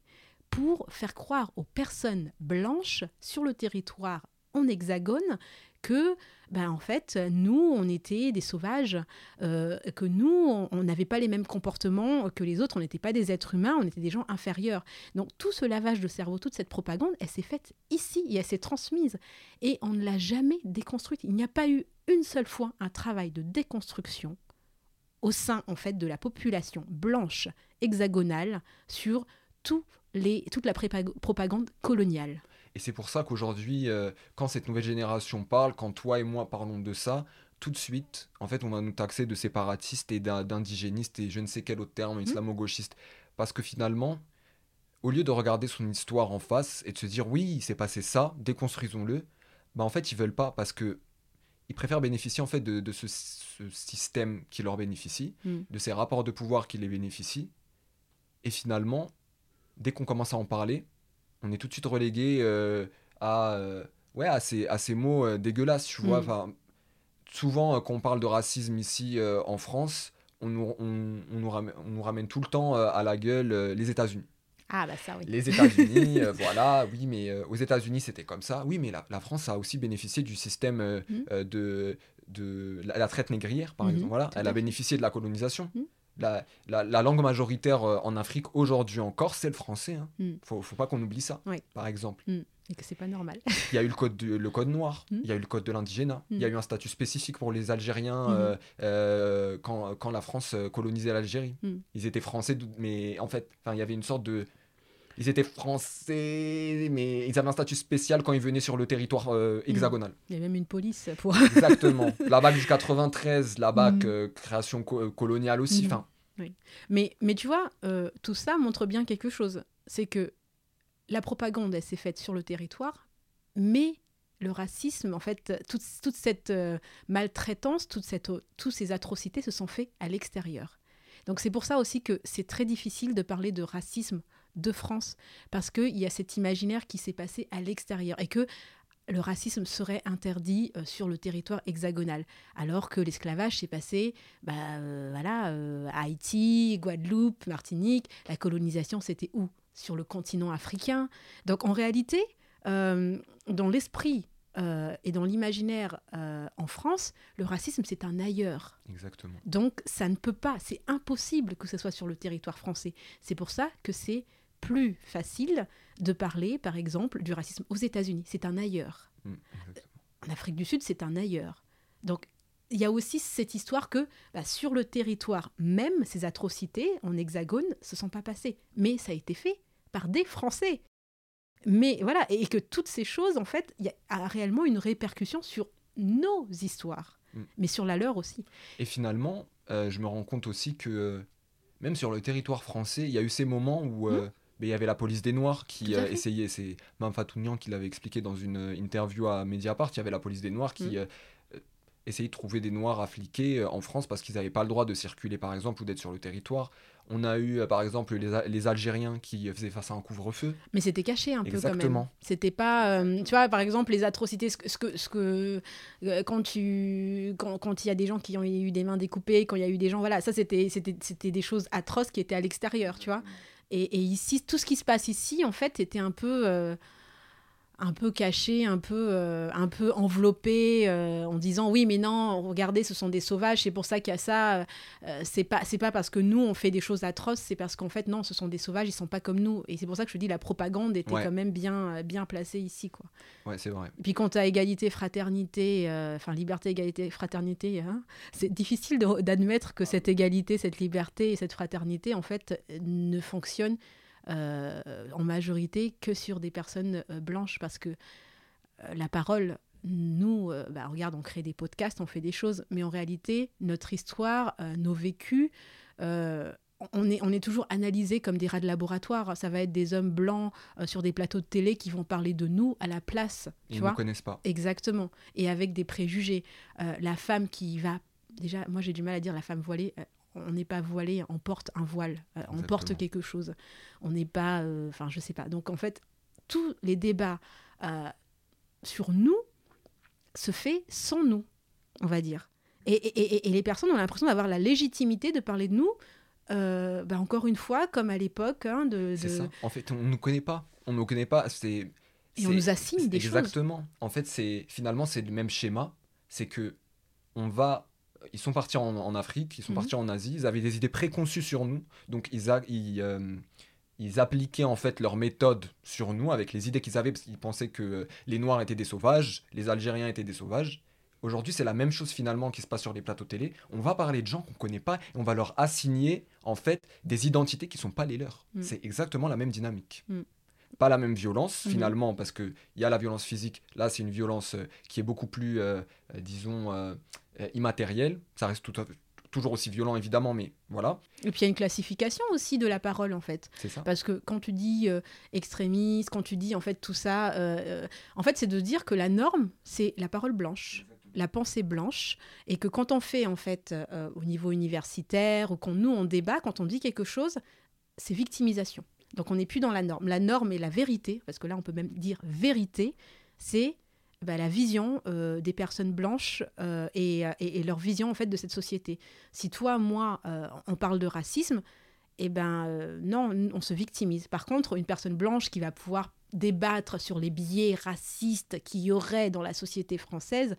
Speaker 3: pour faire croire aux personnes blanches sur le territoire en hexagone que, ben, en fait, nous, on était des sauvages, euh, que nous, on- n'avait pas les mêmes comportements que les autres, on n'était pas des êtres humains, on était des gens inférieurs. Donc tout ce lavage de cerveau, toute cette propagande, elle s'est faite ici et elle s'est transmise. Et on ne l'a jamais déconstruite. Il n'y a pas eu une seule fois un travail de déconstruction au sein en fait de la population blanche hexagonale sur tout les, toute la propagande coloniale.
Speaker 2: Et c'est pour ça qu'aujourd'hui, euh, quand cette nouvelle génération parle, quand toi et moi parlons de ça, tout de suite, en fait, on va nous taxer de séparatistes et d'in- d'indigénistes et je ne sais quel autre terme, islamo-gauchistes. Parce que finalement, au lieu de regarder son histoire en face et de se dire oui, il s'est passé ça, déconstruisons-le, bah en fait, ils veulent pas parce que ils préfèrent bénéficier en fait de, de ce, ce système qui leur bénéficie,
Speaker 3: Mm.
Speaker 2: de ces rapports de pouvoir qui les bénéficient. Et finalement, dès qu'on commence à en parler, on est tout de suite relégué euh, à, euh, ouais, à, ces, à ces mots euh, dégueulasses, tu vois.
Speaker 3: Mm.
Speaker 2: Enfin, souvent, quand on parle de racisme ici en France, on nous, on, on nous ramène, on nous ramène tout le temps à la gueule les États-Unis.
Speaker 3: Ah bah ça oui.
Speaker 2: Les États-Unis, euh, voilà, oui, mais euh, aux États-Unis c'était comme ça. Oui, mais la, la France a aussi bénéficié du système euh, euh, de, de la, la traite négrière, par
Speaker 3: Mhm,
Speaker 2: exemple. Voilà,
Speaker 3: tout
Speaker 2: elle a bénéficié de la colonisation.
Speaker 3: Mhm.
Speaker 2: La, la- la langue majoritaire euh, en Afrique aujourd'hui encore, c'est le français. Hein.
Speaker 3: Mhm.
Speaker 2: Faut, faut pas qu'on oublie ça,
Speaker 3: Oui.
Speaker 2: par exemple.
Speaker 3: Et que c'est pas normal.
Speaker 2: Il y a eu le code, du- le code noir,
Speaker 3: Mhm.
Speaker 2: il y a eu le code de l'indigénat, il y a eu un statut spécifique pour les Algériens euh, euh, quand, quand la France colonisait l'Algérie. Ils étaient français, mais en fait, il y avait une sorte de... Ils étaient français, mais ils avaient un statut spécial quand ils venaient sur le territoire euh, hexagonal.
Speaker 3: Il y a même une police pour.
Speaker 2: Exactement. La BAC du 93, la BAC
Speaker 3: Mhm.
Speaker 2: euh, création co- euh, coloniale aussi.
Speaker 3: Mhm.
Speaker 2: Enfin,
Speaker 3: Mais, mais tu vois, euh, tout ça montre bien quelque chose. C'est que la propagande, elle s'est faite sur le territoire, mais le racisme, en fait, toute, toute cette euh, maltraitance, toute cette, toutes ces atrocités se sont faites à l'extérieur. Donc c'est pour ça aussi que c'est très difficile de parler de racisme de France, parce qu'il y a cet imaginaire qui s'est passé à l'extérieur et que le racisme serait interdit euh, sur le territoire hexagonal, alors que l'esclavage s'est passé bah, euh, voilà, euh, à Haïti, Guadeloupe, Martinique. La colonisation, c'était où? Sur le continent africain. Donc en réalité, dans l'esprit et dans l'imaginaire en France, le racisme, c'est un ailleurs.
Speaker 2: exactement.
Speaker 3: Donc ça ne peut pas, c'est impossible que ce soit sur le territoire français. C'est pour ça que c'est plus facile de parler, par exemple, du racisme aux États-Unis. C'est un ailleurs.
Speaker 2: Mm.
Speaker 3: En Afrique du Sud, c'est un ailleurs. Donc il y a aussi cette histoire que bah, sur le territoire même, ces atrocités en hexagone se sont pas passées. Mais ça a été fait par des Français. Mais voilà, et que toutes ces choses, en fait, il y a a réellement une répercussion sur nos histoires,
Speaker 2: Mm.
Speaker 3: mais sur la leur aussi.
Speaker 2: Et finalement, euh, je me rends compte aussi que euh, même sur le territoire français, il y a eu ces moments où euh, ben, il y avait la police des Noirs qui euh, essayait, c'est Mme Fatounian qui l'avait expliqué dans une euh, interview à Mediapart, il y avait la police des Noirs qui
Speaker 3: Mm.
Speaker 2: euh, essayait de trouver des Noirs euh, en France parce qu'ils n'avaient pas le droit de circuler par exemple ou d'être sur le territoire. On a eu par exemple les, les Algériens qui faisaient face à un couvre-feu.
Speaker 3: Mais c'était caché un peu quand même.
Speaker 2: Exactement.
Speaker 3: C'était pas, euh, tu vois, par exemple, les atrocités, ce que, ce que, ce que- euh, quand tu, quand, quand il y a des gens qui ont eu des mains découpées, quand il y a eu des gens, voilà, ça c'était, c'était, c'était des choses atroces qui étaient à l'extérieur, tu vois. Et, ici, tout ce qui se passe ici, en fait, était un peu, euh, un peu caché, un peu, euh, un peu enveloppé, euh, en disant oui, mais non, regardez, ce sont des sauvages, c'est pour ça qu'il y a ça. Euh, c'est pas, c'est pas parce que nous on fait des choses atroces, c'est parce qu'en fait non, ce sont des sauvages, ils sont pas comme nous. Et c'est pour ça que je dis la propagande était
Speaker 2: Ouais.
Speaker 3: quand même bien, bien placée ici, quoi.
Speaker 2: Ouais, c'est vrai.
Speaker 3: Et puis quand tu as égalité, fraternité, euh, enfin liberté, égalité, fraternité, hein, c'est difficile d'admettre que cette égalité, cette liberté et cette fraternité, en fait, ne fonctionnent en majorité que sur des personnes euh, blanches parce que euh, la parole, nous, euh, bah, regarde, on crée des podcasts, on fait des choses, mais en réalité, notre histoire, euh, nos vécus, euh, on est, on est toujours analysé comme des rats de laboratoire. Ça va être des hommes blancs euh, sur des plateaux de télé qui vont parler de nous à la place. Tu
Speaker 2: Ils ne connaissent pas.
Speaker 3: Exactement. Et avec des préjugés. Euh, la femme qui va. Déjà, moi j'ai du mal à dire la femme voilée. Euh, on n'est pas voilé, on porte un voile, euh, on porte
Speaker 2: Exactement.
Speaker 3: quelque chose. On n'est pas. euh, Enfin, je sais pas. Donc en fait, tous les débats euh, sur nous se fait sans nous, on va dire. Et, et- et- et les personnes ont l'impression d'avoir la légitimité de parler de nous, euh, bah, encore une fois, comme à l'époque, hein, de,
Speaker 2: C'est ça. En fait, on ne nous connaît pas. On ne nous connaît pas. C'est.
Speaker 3: et on nous assigne des choses.
Speaker 2: Exactement. En fait, c'est finalement c'est le même schéma. C'est que on va. Ils sont partis en, en Afrique, ils sont
Speaker 3: Mhm.
Speaker 2: partis en Asie. Ils avaient des idées préconçues sur nous. Donc ils, a- ils, euh, ils appliquaient en fait leur méthode sur nous avec les idées qu'ils avaient parce qu'ils pensaient que les Noirs étaient des sauvages, les Algériens étaient des sauvages. Aujourd'hui, c'est la même chose finalement qui se passe sur les plateaux télé. On va parler de gens qu'on connaît pas et on va leur assigner en fait des identités qui sont pas les leurs.
Speaker 3: Mm.
Speaker 2: C'est exactement la même dynamique.
Speaker 3: Mm.
Speaker 2: Pas la même violence
Speaker 3: Mhm.
Speaker 2: finalement parce que il y a la violence physique. Là, c'est une violence euh, qui est beaucoup plus, euh, disons, euh, immatérielle. Ça reste tout à- toujours aussi violent évidemment, mais voilà,
Speaker 3: Et puis il y a une classification aussi de la parole en fait.
Speaker 2: c'est ça.
Speaker 3: Parce que quand tu dis euh, extrémiste, quand tu dis en fait tout ça, euh, en fait c'est de dire que la norme c'est la parole blanche, la pensée blanche, et que quand on fait en fait euh, au niveau universitaire ou quand nous on débat, quand on dit quelque chose, c'est victimisation. Donc on n'est plus dans la norme. La norme est la vérité, parce que là on peut même dire vérité, c'est bah, la vision euh, des personnes blanches euh, et, et- et leur vision en fait de cette société. Si toi, moi, euh, on parle de racisme, eh ben euh, non, on se victimise. Par contre, une personne blanche qui va pouvoir débattre sur les biais racistes qu'il y aurait dans la société française,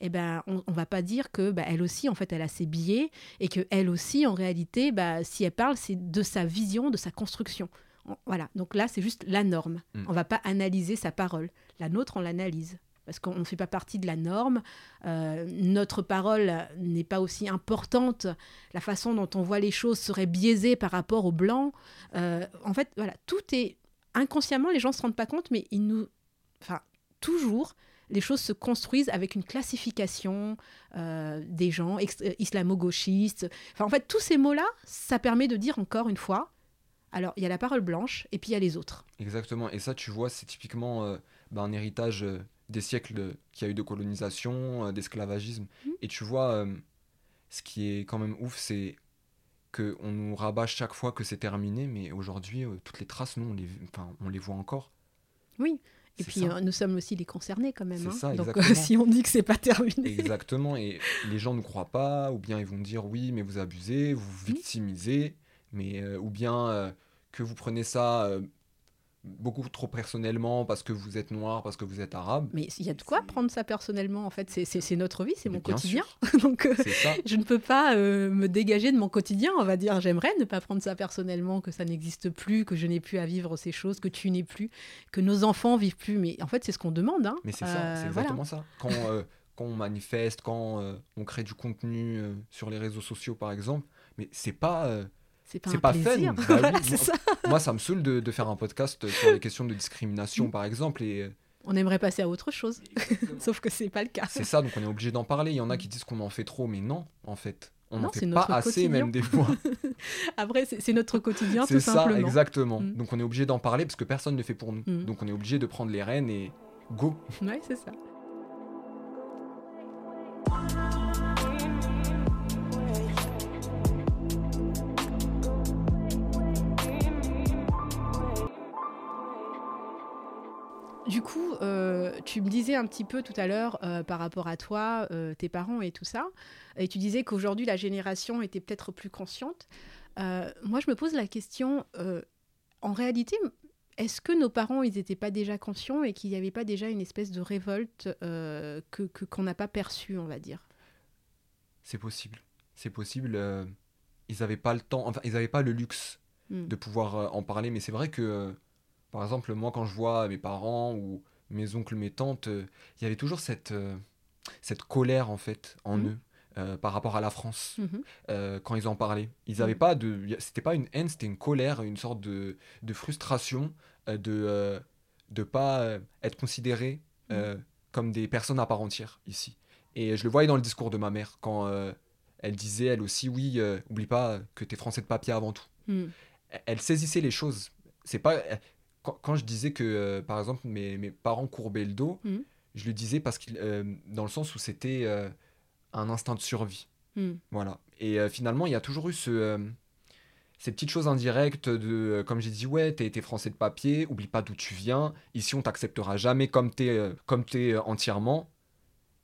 Speaker 3: eh ben on, on va pas dire que bah, elle aussi en fait elle a ses biais et que elle aussi en réalité bah, si elle parle c'est de sa vision, de sa construction. On- Voilà, donc là c'est juste la norme.
Speaker 2: Mm.
Speaker 3: On va pas analyser sa parole. La nôtre on l'analyse parce qu'on ne fait pas partie de la norme. Euh, notre parole n'est pas aussi importante. La façon dont on voit les choses serait biaisée par rapport au blanc. Euh, en fait, voilà, tout est inconsciemment, les gens ne se rendent pas compte, mais ils nous, enfin, toujours, les choses se construisent avec une classification euh, des gens islamo-gauchistes. En fait, tous ces mots-là, ça permet de dire encore une fois. Alors, il y a la parole blanche et puis il y a les autres.
Speaker 2: Exactement. Et ça, tu vois, c'est typiquement bah, un héritage des siècles qu'il y a eu de colonisation, euh, d'esclavagisme.
Speaker 3: Mhm.
Speaker 2: Et tu vois, euh, ce qui est quand même ouf, c'est que on nous rabat chaque fois que c'est terminé, mais aujourd'hui, euh, toutes les traces, nous, on les, enfin, on les voit encore.
Speaker 3: Oui. Et puis, euh, nous sommes aussi les concernés quand même.
Speaker 2: C'est
Speaker 3: hein.
Speaker 2: ça,
Speaker 3: Donc,
Speaker 2: exactement.
Speaker 3: si on dit que c'est pas terminé.
Speaker 2: Exactement. Et les gens ne croient pas, ou bien ils vont dire oui, mais vous abusez, vous vous victimisez, mais euh, ou bien que vous prenez ça beaucoup trop personnellement parce que vous êtes noir, parce que vous êtes arabe.
Speaker 3: Mais il y a de quoi prendre ça personnellement, en fait. C'est- C'est c'est notre vie, c'est mon quotidien. Donc, euh,
Speaker 2: C'est ça.
Speaker 3: je ne peux pas euh, me dégager de mon quotidien, on va dire. J'aimerais ne pas prendre ça personnellement, que ça n'existe plus, que je n'ai plus à vivre ces choses, que tu n'es plus, que nos enfants vivent plus. Mais en fait, c'est ce qu'on demande. hein.
Speaker 2: Mais c'est ça,
Speaker 3: Euh,
Speaker 2: c'est
Speaker 3: voilà.
Speaker 2: exactement ça. Quand, euh, quand on manifeste, quand on crée du contenu sur les réseaux sociaux, par exemple, mais c'est pas,
Speaker 3: C'est pas un
Speaker 2: pas
Speaker 3: plaisir.
Speaker 2: fun. Bah oui,
Speaker 3: Voilà,
Speaker 2: moi-
Speaker 3: ça.
Speaker 2: moi, ça me saoule de, de faire un podcast sur les questions de
Speaker 3: Mm.
Speaker 2: discrimination, par exemple, et euh,
Speaker 3: On aimerait passer à autre chose, sauf que c'est pas le cas.
Speaker 2: c'est ça, donc on est obligé d'en parler. Il y en a qui disent qu'on en fait trop, mais non, en fait. On
Speaker 3: Non,
Speaker 2: n'en fait pas assez,
Speaker 3: quotidien.
Speaker 2: même des fois.
Speaker 3: Après, c'est notre quotidien,
Speaker 2: c'est
Speaker 3: tout
Speaker 2: ça,
Speaker 3: simplement.
Speaker 2: exactement.
Speaker 3: Mm.
Speaker 2: Donc on est obligé d'en parler parce que personne ne le fait pour nous.
Speaker 3: Mm.
Speaker 2: Donc on est obligé de prendre les rênes et go.
Speaker 3: Ouais, c'est ça. Tu me disais un petit peu tout à l'heure euh, par rapport à toi, euh, tes parents et tout ça, et tu disais qu'aujourd'hui la génération était peut-être plus consciente. Euh, moi, je me pose la question, en réalité, est-ce que nos parents, ils n'étaient pas déjà conscients et qu'il n'y avait pas déjà une espèce de révolte que qu'on n'a pas perçue, on va dire?
Speaker 2: C'est possible. C'est possible. ils n'avaient pas le temps, enfin, ils n'avaient pas le luxe
Speaker 3: Mm.
Speaker 2: de pouvoir en parler. Mais c'est vrai que, par exemple, moi, quand je vois mes parents ou mes oncles, mes tantes, euh, il y avait toujours cette, euh, cette colère, en fait, en
Speaker 3: Mhm.
Speaker 2: eux. euh, par rapport à la France
Speaker 3: Mhm.
Speaker 2: euh, quand ils en parlaient ils avaient
Speaker 3: Mhm.
Speaker 2: pas de c'était pas une haine c'était une colère une sorte de, de frustration euh, de de pas être considérés comme des personnes à part entière ici et je le voyais dans le discours de ma mère quand elle disait elle aussi oui oublie pas que t'es français de papier avant tout elle saisissait les choses. C'est pas quand, quand je disais que euh, par exemple mes, mes parents courbaient le dos,
Speaker 3: Mhm.
Speaker 2: je le disais parce qu'il euh, dans le sens où c'était euh, un instinct de survie.
Speaker 3: Mm.
Speaker 2: Voilà. Et euh, finalement, il y a toujours eu ce ces petites choses indirectes de comme j'ai dit ouais, t'es t'es français de papier, oublie pas d'où tu viens. Ici, on t'acceptera jamais comme t'es comme t'es entièrement.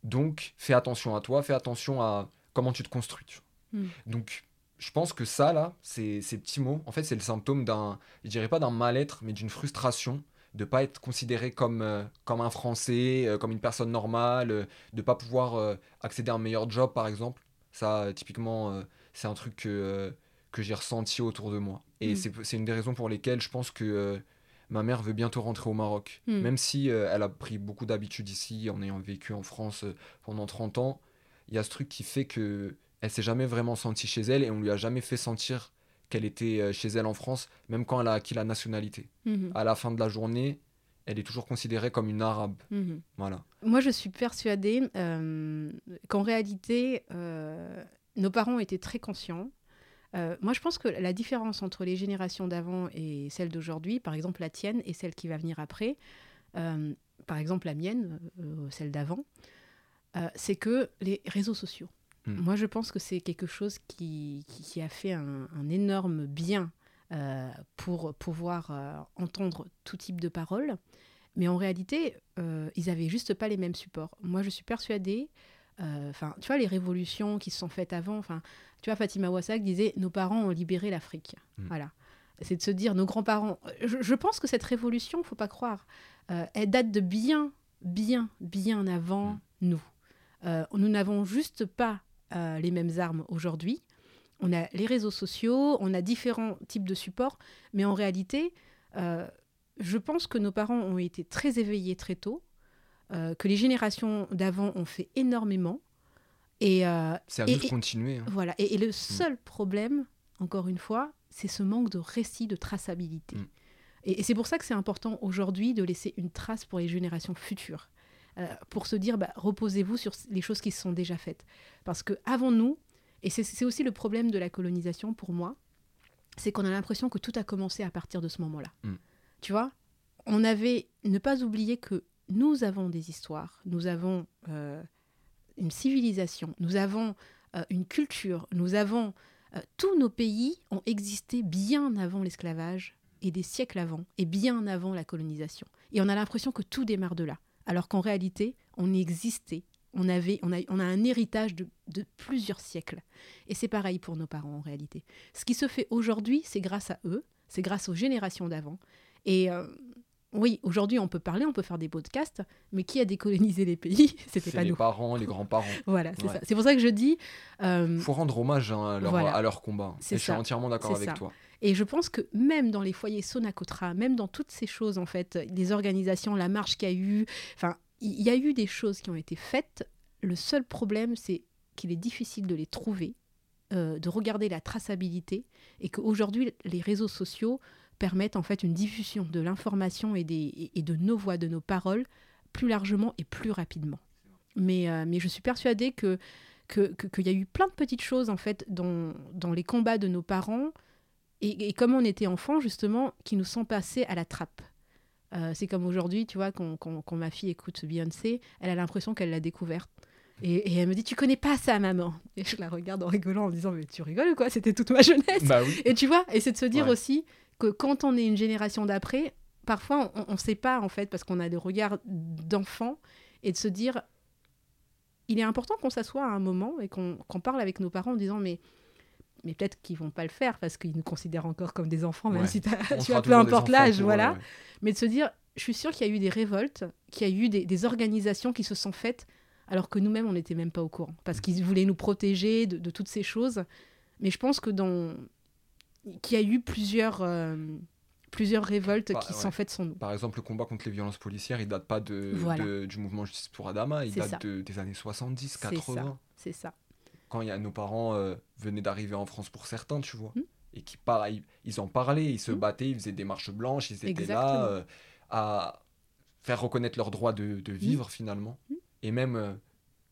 Speaker 2: Donc, fais attention à toi, fais attention à comment tu te construis. tu vois.
Speaker 3: Mm.
Speaker 2: Donc, je pense que ça, là, ces, ces petits mots, en fait, c'est le symptôme d'un, je dirais pas d'un mal-être, mais d'une frustration de pas être considéré comme, euh, comme un Français, euh, comme une personne normale, euh, de pas pouvoir euh, accéder à un meilleur job, par exemple. Ça, typiquement, c'est un truc que, que j'ai ressenti autour de moi. Et
Speaker 3: Mm.
Speaker 2: c'est une des raisons pour lesquelles je pense que ma mère veut bientôt rentrer au Maroc.
Speaker 3: Mm.
Speaker 2: Même si elle a pris beaucoup d'habitudes ici en ayant vécu en France pendant 30 ans, il y a ce truc qui fait que elle s'est jamais vraiment sentie chez elle et on lui a jamais fait sentir qu'elle était euh, chez elle en France, même quand elle a acquis la nationalité.
Speaker 3: Mhm.
Speaker 2: À la fin de la journée, elle est toujours considérée comme une arabe.
Speaker 3: Mhm.
Speaker 2: Voilà.
Speaker 3: Moi, je suis persuadée euh, qu'en réalité, euh, nos parents étaient très conscients. Euh, moi, je pense que la différence entre les générations d'avant et celle d'aujourd'hui, par exemple la tienne et celle qui va venir après, par exemple la mienne, celle d'avant, c'est que les réseaux sociaux.
Speaker 2: Mm.
Speaker 3: Moi, je pense que c'est quelque chose qui, qui- qui a fait un, un énorme bien euh, pour pouvoir euh, entendre tout type de paroles. Mais en réalité, euh, ils avaient juste pas les mêmes supports. Moi, je suis persuadée, euh, tu vois, les révolutions qui se sont faites avant, enfin, tu vois, Fatima Wassak disait Nos parents ont libéré l'Afrique.
Speaker 2: Mm.
Speaker 3: Voilà. C'est de se dire, nos grands-parents. Je, je pense que cette révolution, faut pas croire, euh, elle date de bien, bien, bien avant
Speaker 2: Mm.
Speaker 3: nous. Euh, nous n'avons juste pas euh, les mêmes armes aujourd'hui. On a les réseaux sociaux, on a différents types de supports, mais en réalité, euh, je pense que nos parents ont été très éveillés très tôt, euh, que les générations d'avant ont fait énormément. Et,
Speaker 2: C'est à
Speaker 3: Et-
Speaker 2: nous de
Speaker 3: et-
Speaker 2: continuer. hein.
Speaker 3: voilà. Et, et le seul problème, encore une fois, c'est ce manque de récit, de traçabilité.
Speaker 2: Mm.
Speaker 3: Et, et c'est pour ça que c'est important aujourd'hui de laisser une trace pour les générations futures. Euh, pour se dire, bah, reposez-vous sur les choses qui se sont déjà faites. Parce que avant nous, et c'est- c'est aussi le problème de la colonisation pour moi, c'est qu'on a l'impression que tout a commencé à partir de ce moment-là.
Speaker 2: Mm.
Speaker 3: Tu vois? On avait ne pas oublier que nous avons des histoires, nous avons euh, une civilisation, nous avons euh, une culture, nous avons... euh, tous nos pays ont existé bien avant l'esclavage et des siècles avant, et bien avant la colonisation. Et on a l'impression que tout démarre de là, alors qu'en réalité, on existait. On, avait, on, a, un héritage de, de plusieurs siècles. Et c'est pareil pour nos parents en réalité. Ce qui se fait aujourd'hui, c'est grâce à eux, c'est grâce aux générations d'avant. Et euh, oui, aujourd'hui, on peut parler, on peut faire des podcasts, mais qui a décolonisé les pays? C'était
Speaker 2: C'est
Speaker 3: pas
Speaker 2: les
Speaker 3: nous.
Speaker 2: parents, les grands-parents.
Speaker 3: Voilà, c'est
Speaker 2: Ouais.
Speaker 3: ça. C'est pour ça que je dis. euh,
Speaker 2: faut rendre hommage hein, à, leur,
Speaker 3: Voilà.
Speaker 2: à leur combat.
Speaker 3: C'est
Speaker 2: Et je suis
Speaker 3: ça.
Speaker 2: entièrement d'accord avec
Speaker 3: ça.
Speaker 2: toi.
Speaker 3: Et je pense que même dans les foyers Sonacotra, même dans toutes ces choses, en fait, les organisations, la marche qu'il y a eu, enfin, il y a eu des choses qui ont été faites. Le seul problème, c'est qu'il est difficile de les trouver, euh, de regarder la traçabilité, et qu'aujourd'hui, les réseaux sociaux permettent en fait une diffusion de l'information et, et- de nos voix, de nos paroles, plus largement et plus rapidement. Mais, euh, mais je suis persuadée que que- qu'il y a eu plein de petites choses en fait dans, dans les combats de nos parents et, comme on était enfants justement qui nous sont passés à la trappe. Euh, c'est comme aujourd'hui, tu vois, quand, quand- quand ma fille écoute Beyoncé, elle a l'impression qu'elle l'a découverte. Et, et elle me dit, tu connais pas ça, maman Et je la regarde en rigolant, en me disant, mais tu rigoles ou quoi? C'était toute ma jeunesse.
Speaker 2: Bah oui.
Speaker 3: Et tu vois, et c'est de se dire
Speaker 2: Ouais.
Speaker 3: aussi que quand on est une génération d'après, parfois on ne sait pas en fait, parce qu'on a des regards d'enfants, et de se dire, il est important qu'on s'assoie à un moment et qu'on qu'on parle avec nos parents en disant, mais, mais peut-être qu'ils vont pas le faire parce qu'ils nous considèrent encore comme des enfants, même
Speaker 2: Ouais.
Speaker 3: si
Speaker 2: On
Speaker 3: tu as peu importe l'âge, voilà.
Speaker 2: ouais.
Speaker 3: Mais de se dire, je suis sûre qu'il y a eu des révoltes, qu'il y a eu des, des organisations qui se sont faites alors que nous-mêmes, on n'était même pas au courant. Parce
Speaker 2: Mm.
Speaker 3: qu'ils voulaient nous protéger de, de toutes ces choses. Mais je pense que dans... qu'il y a eu plusieurs, euh, plusieurs révoltes
Speaker 2: Bah,
Speaker 3: qui
Speaker 2: ouais.
Speaker 3: sont faites sans nous.
Speaker 2: Par exemple, le combat contre les violences policières, il date pas de,
Speaker 3: Voilà.
Speaker 2: de- du mouvement Justice pour Adama, il date
Speaker 3: ça.
Speaker 2: de- des années 70,
Speaker 3: C'est
Speaker 2: 80.
Speaker 3: C'est ça.
Speaker 2: Quand il y a, nos parents euh, venaient d'arriver en France pour certains, tu vois.
Speaker 3: Mm.
Speaker 2: Et qui ils, en parlaient, ils se
Speaker 3: Mm.
Speaker 2: battaient, ils faisaient des marches blanches, ils étaient
Speaker 3: Exactement.
Speaker 2: là euh, à faire reconnaître leur droit de, de vivre finalement. Et même, euh,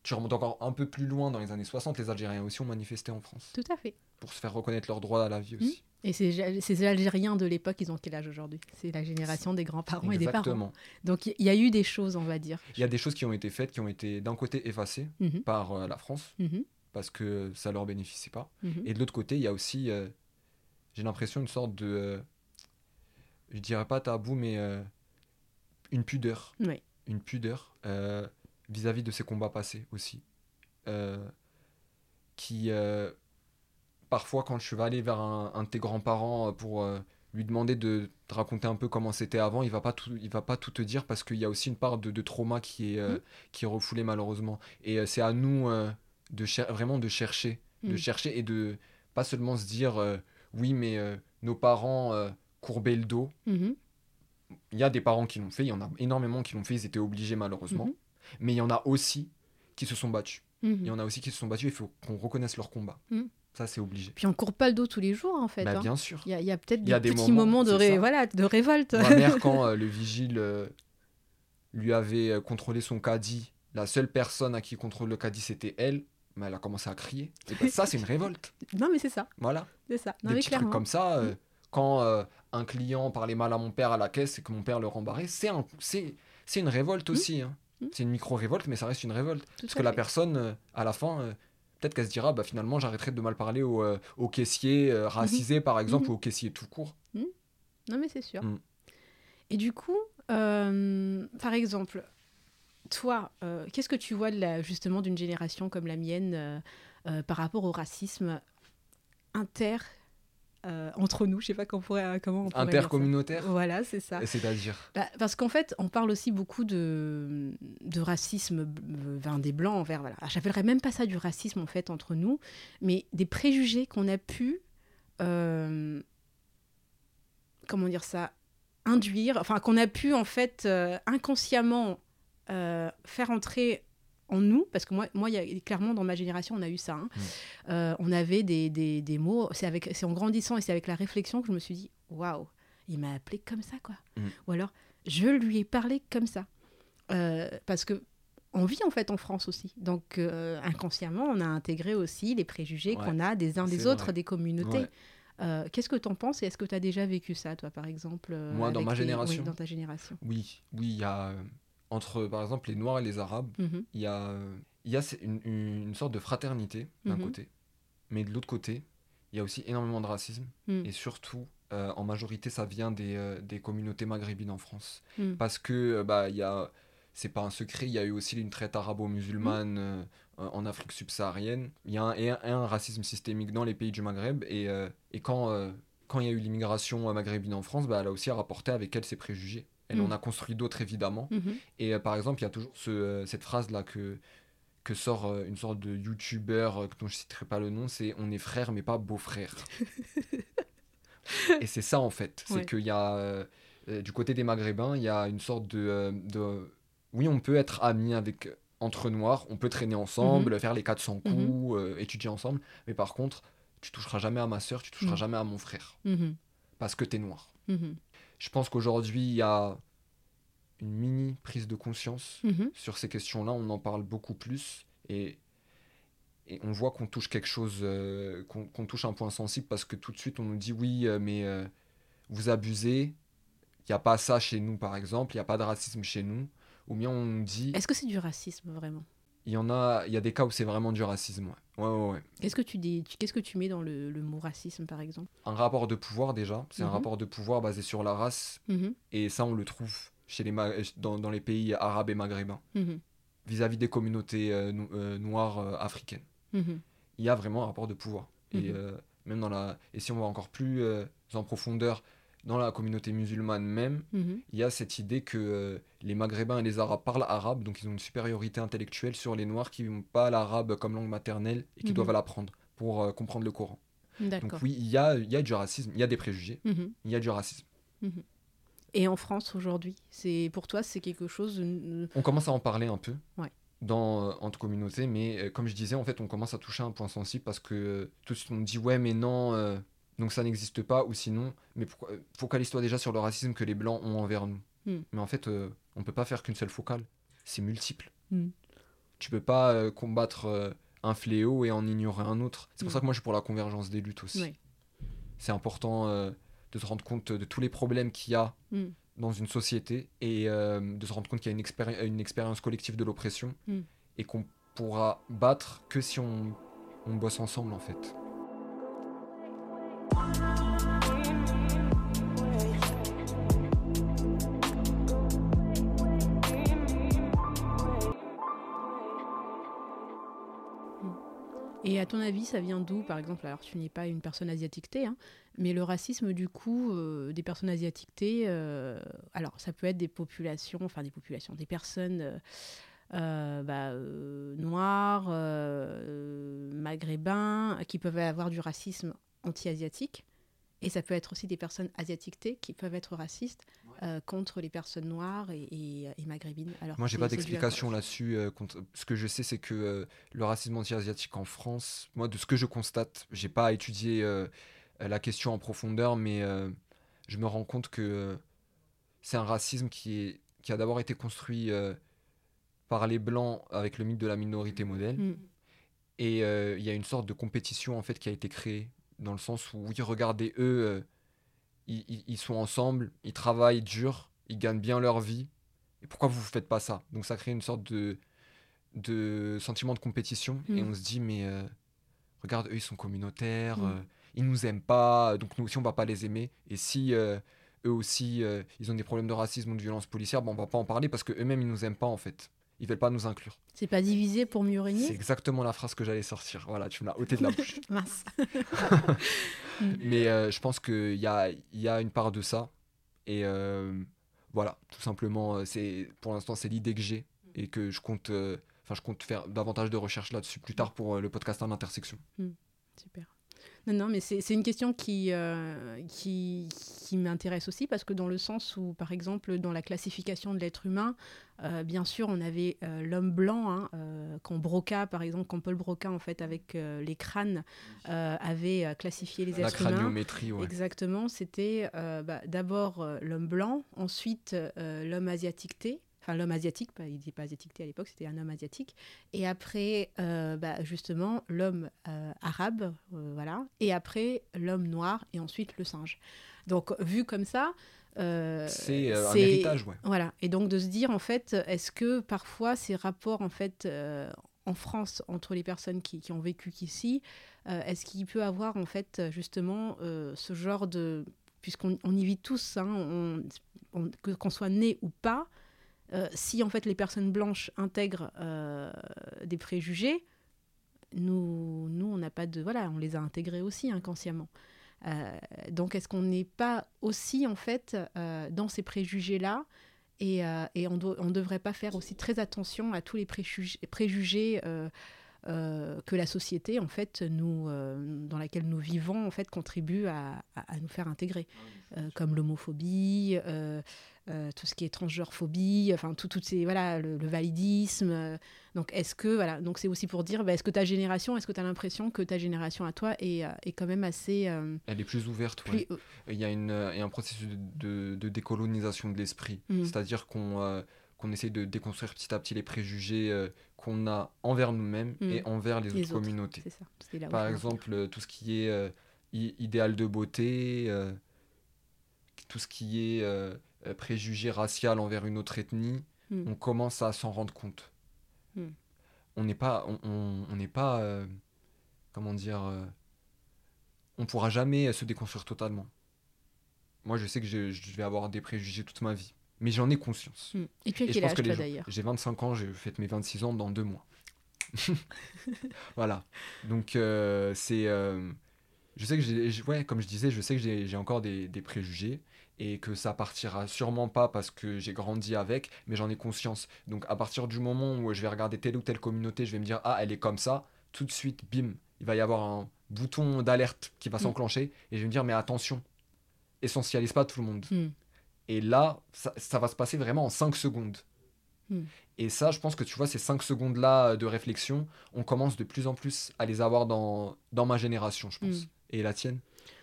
Speaker 2: tu remontes encore un peu plus loin dans les années 60, les Algériens aussi ont manifesté en France
Speaker 3: Tout à fait.
Speaker 2: pour se faire reconnaître leur droit à la vie
Speaker 3: Mm.
Speaker 2: aussi.
Speaker 3: Et ces, ces Algériens de l'époque, ils ont quel âge aujourd'hui? C'est la génération des grands-parents et des parents.
Speaker 2: Exactement.
Speaker 3: Donc il y, a eu des choses, on va dire.
Speaker 2: Il y a des choses qui ont été faites, qui ont été d'un côté effacées
Speaker 3: Mhm,
Speaker 2: par euh, la France,
Speaker 3: mhm,
Speaker 2: parce que ça leur bénéficie pas. Et de l'autre côté, il y a aussi, euh, j'ai l'impression, une sorte de, euh, je dirais pas tabou, mais une pudeur.
Speaker 3: Ouais.
Speaker 2: Une pudeur vis-à-vis de ces combats passés aussi. Euh, qui, euh, parfois, quand je vais aller vers un, un de tes grands-parents pour euh, lui demander de te raconter un peu comment c'était avant, il va pas tout, il va pas tout te dire parce qu'il y a aussi une part de, de trauma qui est,
Speaker 3: Mhm.
Speaker 2: qui est refoulée malheureusement. Et c'est à nous de cher- vraiment de chercher, de
Speaker 3: Mhm.
Speaker 2: chercher et de pas seulement se dire oui mais nos parents courbaient le dos.
Speaker 3: Mhm.
Speaker 2: il y a des parents qui l'ont fait, il y en a énormément qui l'ont fait, ils étaient obligés malheureusement.
Speaker 3: Mhm.
Speaker 2: Mais il y en a aussi qui se sont battus.
Speaker 3: Mhm.
Speaker 2: Il y en a aussi qui se sont battus, il faut qu'on reconnaisse leur combat.
Speaker 3: Mhm.
Speaker 2: Ça, c'est obligé.
Speaker 3: Puis on court pas le dos tous les jours en fait.
Speaker 2: Bah,
Speaker 3: hein.
Speaker 2: bien sûr.
Speaker 3: Il y a, peut-être des, petits
Speaker 2: moments,
Speaker 3: moments, de, ré- voilà, de révolte.
Speaker 2: Ma mère, quand euh, le vigile euh, lui avait euh, contrôlé son caddie, la seule personne à qui il contrôle le caddie, c'était elle. Mais elle a commencé à crier. Et ben, ça, c'est une révolte.
Speaker 3: non mais c'est ça,
Speaker 2: Voilà.
Speaker 3: c'est ça. Non,
Speaker 2: des
Speaker 3: mais
Speaker 2: petits
Speaker 3: clairement.
Speaker 2: trucs comme ça. euh, quand un client parlait mal à mon père à la caisse et que mon père le rembarrait, c'est un, une révolte aussi. hein.
Speaker 3: Mm.
Speaker 2: C'est une micro-révolte, mais ça reste une révolte.
Speaker 3: Tout
Speaker 2: Parce que la personne, euh, à la fin, euh, peut-être qu'elle se dira, bah, finalement, j'arrêterai de mal parler au, euh, au caissier euh, racisé, par exemple,
Speaker 3: Mhm.
Speaker 2: ou au caissier tout court.
Speaker 3: Non mais c'est sûr.
Speaker 2: Mm.
Speaker 3: Et du coup, euh, par exemple, toi, euh, qu'est-ce que tu vois de la- justement d'une génération comme la mienne euh, par rapport au racisme inter euh, entre nous Je sais pas comment on pourrait, comment on pourrait ça.
Speaker 2: Intercommunautaire,
Speaker 3: Voilà, c'est ça.
Speaker 2: c'est-à-dire.
Speaker 3: Bah, parce qu'en fait, on parle aussi beaucoup de, de racisme euh, vers des blancs envers. Voilà. J'appellerais même pas ça du racisme en fait entre nous, mais des préjugés qu'on a pu, euh, comment dire ça, induire, enfin qu'on a pu en fait euh, inconsciemment euh, faire entrer en nous, parce que moi, moi, il y a, clairement dans ma génération, on a eu ça. hein.
Speaker 2: Mm.
Speaker 3: Euh, on avait des, des, des mots. C'est avec, c'est en grandissant et c'est avec la réflexion que je me suis dit, waouh, il m'a appelé comme ça, quoi.
Speaker 2: Mm.
Speaker 3: Ou alors, je lui ai parlé comme ça. Euh, parce que on vit en fait en France aussi. Donc euh, inconsciemment, on a intégré aussi les préjugés
Speaker 2: Ouais,
Speaker 3: qu'on a des uns des
Speaker 2: c'est
Speaker 3: autres,
Speaker 2: vrai.
Speaker 3: des communautés.
Speaker 2: Ouais.
Speaker 3: Euh, Qu'est-ce que tu en penses et est-ce que tu as déjà vécu ça, toi, par exemple euh,
Speaker 2: Moi, dans ma
Speaker 3: tes- oui,
Speaker 2: génération
Speaker 3: dans ta génération?
Speaker 2: Oui, oui, il y a. entre, par exemple, les Noirs et les Arabes,
Speaker 3: Mhm.
Speaker 2: il y a, y une, sorte de fraternité d'un
Speaker 3: Mhm.
Speaker 2: côté, mais de l'autre côté, il y a aussi énormément de racisme,
Speaker 3: Mm.
Speaker 2: et surtout, euh, en majorité, ça vient des, euh, des communautés maghrébines en France. Parce que, euh, bah, il y a, c'est pas un secret, il y a eu aussi une traite arabo-musulmane euh, en Afrique subsaharienne. Il y a un, et un, et un racisme systémique dans les pays du Maghreb, et, et quand, quand il y a eu l'immigration maghrébine en France, bah, elle a aussi rapporté avec elle ses préjugés. Elle
Speaker 3: Mm.
Speaker 2: en a construit d'autres, évidemment.
Speaker 3: Mhm.
Speaker 2: Et euh, par exemple, il y a toujours ce, euh, cette phrase-là que, que sort euh, une sorte de youtubeur dont je citerai pas le nom, c'est on est frères mais pas beaux-frères. et c'est ça en fait, c'est
Speaker 3: Ouais.
Speaker 2: qu'il y a euh, du côté des Maghrébins, il y a une sorte de, de oui, on peut être amis avec entre noirs, on peut traîner ensemble, faire les 400 coups,
Speaker 3: Mhm.
Speaker 2: euh, étudier ensemble, mais par contre, tu toucheras jamais à ma sœur, tu toucheras
Speaker 3: Mhm.
Speaker 2: jamais à mon frère parce que t'es noir. Je pense qu'aujourd'hui, il y a une mini prise de conscience
Speaker 3: Mhm.
Speaker 2: sur ces questions-là, on en parle beaucoup plus et, et on voit qu'on touche quelque chose, euh, qu'on qu'on touche un point sensible parce que tout de suite on nous dit oui, euh, mais euh, vous abusez, il n'y a pas ça chez nous par exemple, il n'y a pas de racisme chez nous, ou bien on nous dit
Speaker 3: Est-ce que c'est du racisme vraiment?
Speaker 2: Il y en a, il y a des cas où c'est vraiment du racisme, ouais. Ouais, ouais, ouais.
Speaker 3: Qu'est-ce que tu dis Qu'est-ce que tu mets dans le, le mot racisme, par exemple?
Speaker 2: Un rapport de pouvoir déjà, c'est un
Speaker 3: Mhm.
Speaker 2: rapport de pouvoir basé sur la race
Speaker 3: Mhm.
Speaker 2: et ça on le trouve chez les dans, dans les pays arabes et maghrébins
Speaker 3: Mhm.
Speaker 2: vis-à-vis des communautés euh, no- euh, noires euh, africaines. Il y a vraiment un rapport de pouvoir. Et même dans la, et si on va encore plus en profondeur dans la communauté musulmane même,
Speaker 3: Mhm.
Speaker 2: il y a cette idée que euh, les Maghrébins et les Arabes parlent arabe, donc ils ont une supériorité intellectuelle sur les Noirs qui n'ont pas l'arabe comme langue maternelle et qui
Speaker 3: Mhm.
Speaker 2: doivent l'apprendre pour euh, comprendre le Coran. Donc oui, il y a, il y a du racisme, il y a des préjugés,
Speaker 3: Mhm.
Speaker 2: il y a du racisme.
Speaker 3: Et en France aujourd'hui, c'est pour toi c'est quelque chose.
Speaker 2: On commence à en parler un peu
Speaker 3: Ouais.
Speaker 2: dans, euh, entre communautés, mais euh, comme je disais, en fait, on commence à toucher un point sensible parce que euh, tout de suite on dit ouais, mais non, donc ça n'existe pas, ou sinon, mais pourquoi- euh, focalise-toi déjà sur le racisme que les blancs ont envers nous.
Speaker 3: Hmm.
Speaker 2: Mais en fait, euh, on peut pas faire qu'une seule focale, c'est multiple.
Speaker 3: Hmm.
Speaker 2: Tu peux pas euh, combattre euh, un fléau et en ignorer un autre. C'est pour
Speaker 3: Hmm.
Speaker 2: ça que moi je suis pour la convergence des luttes aussi. C'est important de se rendre compte de tous les problèmes qu'il y a dans une société et de se rendre compte qu'il y a une, expéri- une expérience collective de l'oppression et qu'on pourra battre que si on, on bosse ensemble en fait.
Speaker 3: Et à ton avis, ça vient d'où, par exemple Alors, tu n'es pas une personne asiatique T, hein, mais le racisme, du coup, euh, des personnes asiatiques T, euh, alors ça peut être des populations, enfin des populations, des personnes euh, euh, bah, noires, maghrébins, qui peuvent avoir du racisme anti-asiatique. Et ça peut être aussi des personnes asiatiques qui peuvent être racistes euh, contre les personnes noires et, et, et maghrébines. Alors
Speaker 2: Moi, j'ai pas d'explication là-dessus. euh, Ce que je sais, c'est que euh, le racisme anti-asiatique en France, moi, de ce que je constate, j'ai pas étudié euh, la question en profondeur, mais euh, je me rends compte que euh, c'est un racisme qui, est, qui a d'abord été construit euh, par les Blancs avec le mythe de la minorité modèle.
Speaker 3: Mm.
Speaker 2: Et euh, il y a une sorte de compétition en fait qui a été créée dans le sens où oui, regardez eux, euh, ils, ils- ils sont ensemble, ils travaillent dur, ils gagnent bien leur vie. Et pourquoi vous ne faites pas ça? Donc ça crée une sorte de, de sentiment de compétition et
Speaker 3: Mm.
Speaker 2: on se dit mais euh, regarde eux ils sont communautaires,
Speaker 3: Mm.
Speaker 2: euh, ils nous aiment pas, donc nous aussi on va pas les aimer. Et si euh, eux aussi ils ont des problèmes de racisme ou de violence policière, bon, on va pas en parler parce que eux-mêmes ils nous aiment pas en fait. Ils veulent pas nous inclure.
Speaker 3: C'est pas divisé pour mieux
Speaker 2: C'est
Speaker 3: régner
Speaker 2: exactement la phrase que j'allais sortir. Voilà, tu me l'as ôté de la bouche.
Speaker 3: Mince.
Speaker 2: Mais euh, je pense qu'il y a, y a une part de ça. Et euh, voilà, tout simplement, euh, c'est pour l'instant, c'est l'idée que j'ai et que je compte, euh, je compte faire davantage de recherches là-dessus plus tard pour le podcast en intersection.
Speaker 3: Super. Non, non, mais c'est une question qui, euh, qui, qui m'intéresse aussi parce que dans le sens où, par exemple, dans la classification de l'être humain, euh, bien sûr, on avait euh, l'homme blanc, hein, quand Broca, par exemple, quand Paul Broca, en fait, avec les crânes, avait classifié les
Speaker 2: La
Speaker 3: êtres humains.
Speaker 2: craniométrie, ouais.
Speaker 3: Exactement, c'était bah, d'abord l'homme blanc, ensuite l'homme asiatique enfin l'homme asiatique, pas, il dit pas asiatique à l'époque, c'était un homme asiatique, et après euh, bah, justement l'homme euh, arabe, euh, voilà, et après l'homme noir, et ensuite le singe. Donc vu comme ça,
Speaker 2: C'est un héritage, ouais.
Speaker 3: voilà, et donc de se dire en fait, est-ce que parfois ces rapports en fait en France entre les personnes qui, qui ont vécu qu'ici, est-ce qu'il peut avoir en fait justement ce genre de, puisqu'on on y vit tous, hein, on- on- que- qu'on soit né ou pas, si en fait les personnes blanches intègrent euh, des préjugés, nous, nous on n'a pas de, voilà, on les a intégrés aussi inconsciemment. Euh, donc est-ce qu'on n'est pas aussi en fait euh, dans ces préjugés-là et, euh, et on ne devrait pas faire aussi très attention à tous les préjugés, préjugés euh, euh, que la société en fait nous, euh, dans laquelle nous vivons en fait contribue à, à- à nous faire intégrer, Euh, comme l'homophobie, euh, tout ce qui est transgenrephobie, enfin tout, toutes ces voilà le, le validisme. euh, donc est-ce que voilà donc c'est aussi pour dire bah, est-ce que ta génération, est-ce que tu as l'impression que ta génération à toi est, euh, est quand même assez euh,
Speaker 2: Elle est plus ouverte,
Speaker 3: plus-
Speaker 2: Il y, a une, il y a un processus de, de- de décolonisation de l'esprit.
Speaker 3: Mhm.
Speaker 2: C'est-à-dire qu'on qu'on essaie de déconstruire petit à petit les préjugés qu'on a envers nous-mêmes
Speaker 3: Mhm.
Speaker 2: et envers les,
Speaker 3: Les
Speaker 2: autres
Speaker 3: autres.
Speaker 2: communautés.
Speaker 3: ça.
Speaker 2: Par exemple, tout ce qui est idéal de beauté, tout ce qui est préjugé racial envers une autre ethnie,
Speaker 3: Mm.
Speaker 2: on commence à s'en rendre compte.
Speaker 3: Mm.
Speaker 2: On n'est pas, on, n'est pas, euh, comment dire, euh, on pourra jamais se déconstruire totalement. Moi, je sais que je, je vais avoir des préjugés toute ma vie, mais j'en ai conscience.
Speaker 3: Hmm. Et tu as quel âge
Speaker 2: que
Speaker 3: d'ailleurs
Speaker 2: J'ai 25 ans, j'ai fait mes 26 ans dans deux mois. voilà. Donc, euh, c'est. Euh, je sais que j'ai. Ouais, comme je disais, je sais que j'ai encore des, des préjugés et que ça partira sûrement pas parce que j'ai grandi avec, mais j'en ai conscience. Donc, à partir du moment où je vais regarder telle ou telle communauté, je vais me dire, ah, elle est comme ça, tout de suite, bim, il va y avoir un bouton d'alerte qui va
Speaker 3: Mm.
Speaker 2: s'enclencher et je vais me dire, mais attention, essentialise pas tout le monde.
Speaker 3: Hmm.
Speaker 2: Et là, ça, ça va se passer vraiment en 5 secondes.
Speaker 3: Hmm.
Speaker 2: Et ça, je pense que tu vois, ces 5 secondes-là de réflexion, on commence de plus en plus à les avoir dans, dans ma génération, je pense. Et la tienne?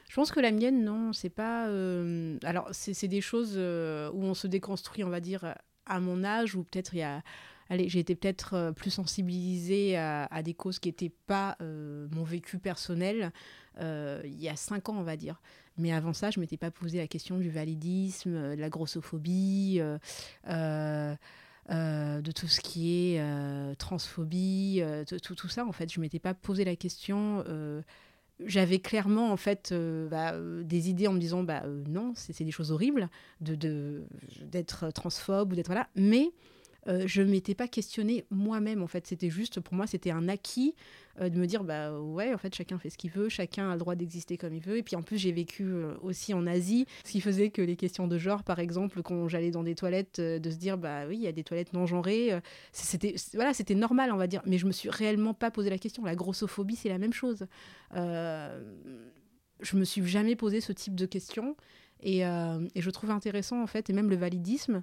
Speaker 3: Je pense que la mienne, non, c'est pas. euh, Alors, c'est des choses euh, où on se déconstruit, on va dire, à mon âge, ou peut-être il y a. Allez, j'ai été peut-être euh, plus sensibilisée à, des causes qui n'étaient pas mon vécu personnel il y a cinq ans, on va dire. Mais avant ça, je m'étais pas posé la question du validisme, de la grossophobie, de tout ce qui est transphobie, tout ça. En fait, je m'étais pas posé la question. J'avais clairement en fait euh, bah, euh, des idées en me disant bah euh, non c'est des choses horribles de- d'être transphobe ou d'être voilà. Mais euh, je m'étais pas questionnée moi-même en fait. C'était juste pour moi c'était un acquis euh, de me dire bah ouais en fait chacun fait ce qu'il veut chacun a le droit d'exister comme il veut. Et puis en plus j'ai vécu euh, aussi en Asie ce qui faisait que les questions de genre par exemple quand j'allais dans des toilettes de se dire bah oui il y a des toilettes non genrées c'était voilà c'était normal on va dire. Mais je me suis réellement pas posé la question. La grossophobie c'est la même chose. Je me suis jamais posé ce type de questions. Et je trouve intéressant, en fait, et même le validisme,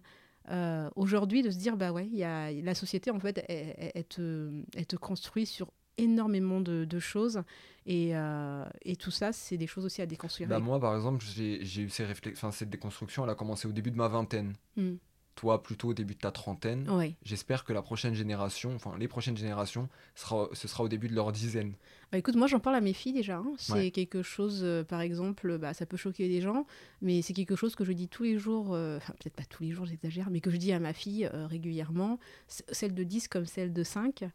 Speaker 3: euh, aujourd'hui, de se dire, bah ouais, y a, la société, en fait, elle, elle- elle te, elle te construit sur énormément de, de choses. Et, euh, et tout ça, c'est des choses aussi à déconstruire.
Speaker 2: Bah, moi, par exemple, j'ai eu ces réflex- enfin, cette déconstruction, elle a commencé au début de ma vingtaine.
Speaker 3: Mm.
Speaker 2: Toi, plutôt au début de ta trentaine.
Speaker 3: Ouais.
Speaker 2: J'espère que la prochaine génération, enfin les prochaines générations, sera, ce sera au début de leur dizaine.
Speaker 3: Bah, écoute, moi j'en parle à mes filles déjà. hein. C'est
Speaker 2: Ouais.
Speaker 3: quelque chose, euh, par exemple, bah, ça peut choquer des gens, mais c'est quelque chose que je dis tous les jours, euh, enfin peut-être pas tous les jours, j'exagère, mais que je dis à ma fille euh, régulièrement, celle de 10 comme celle de 5,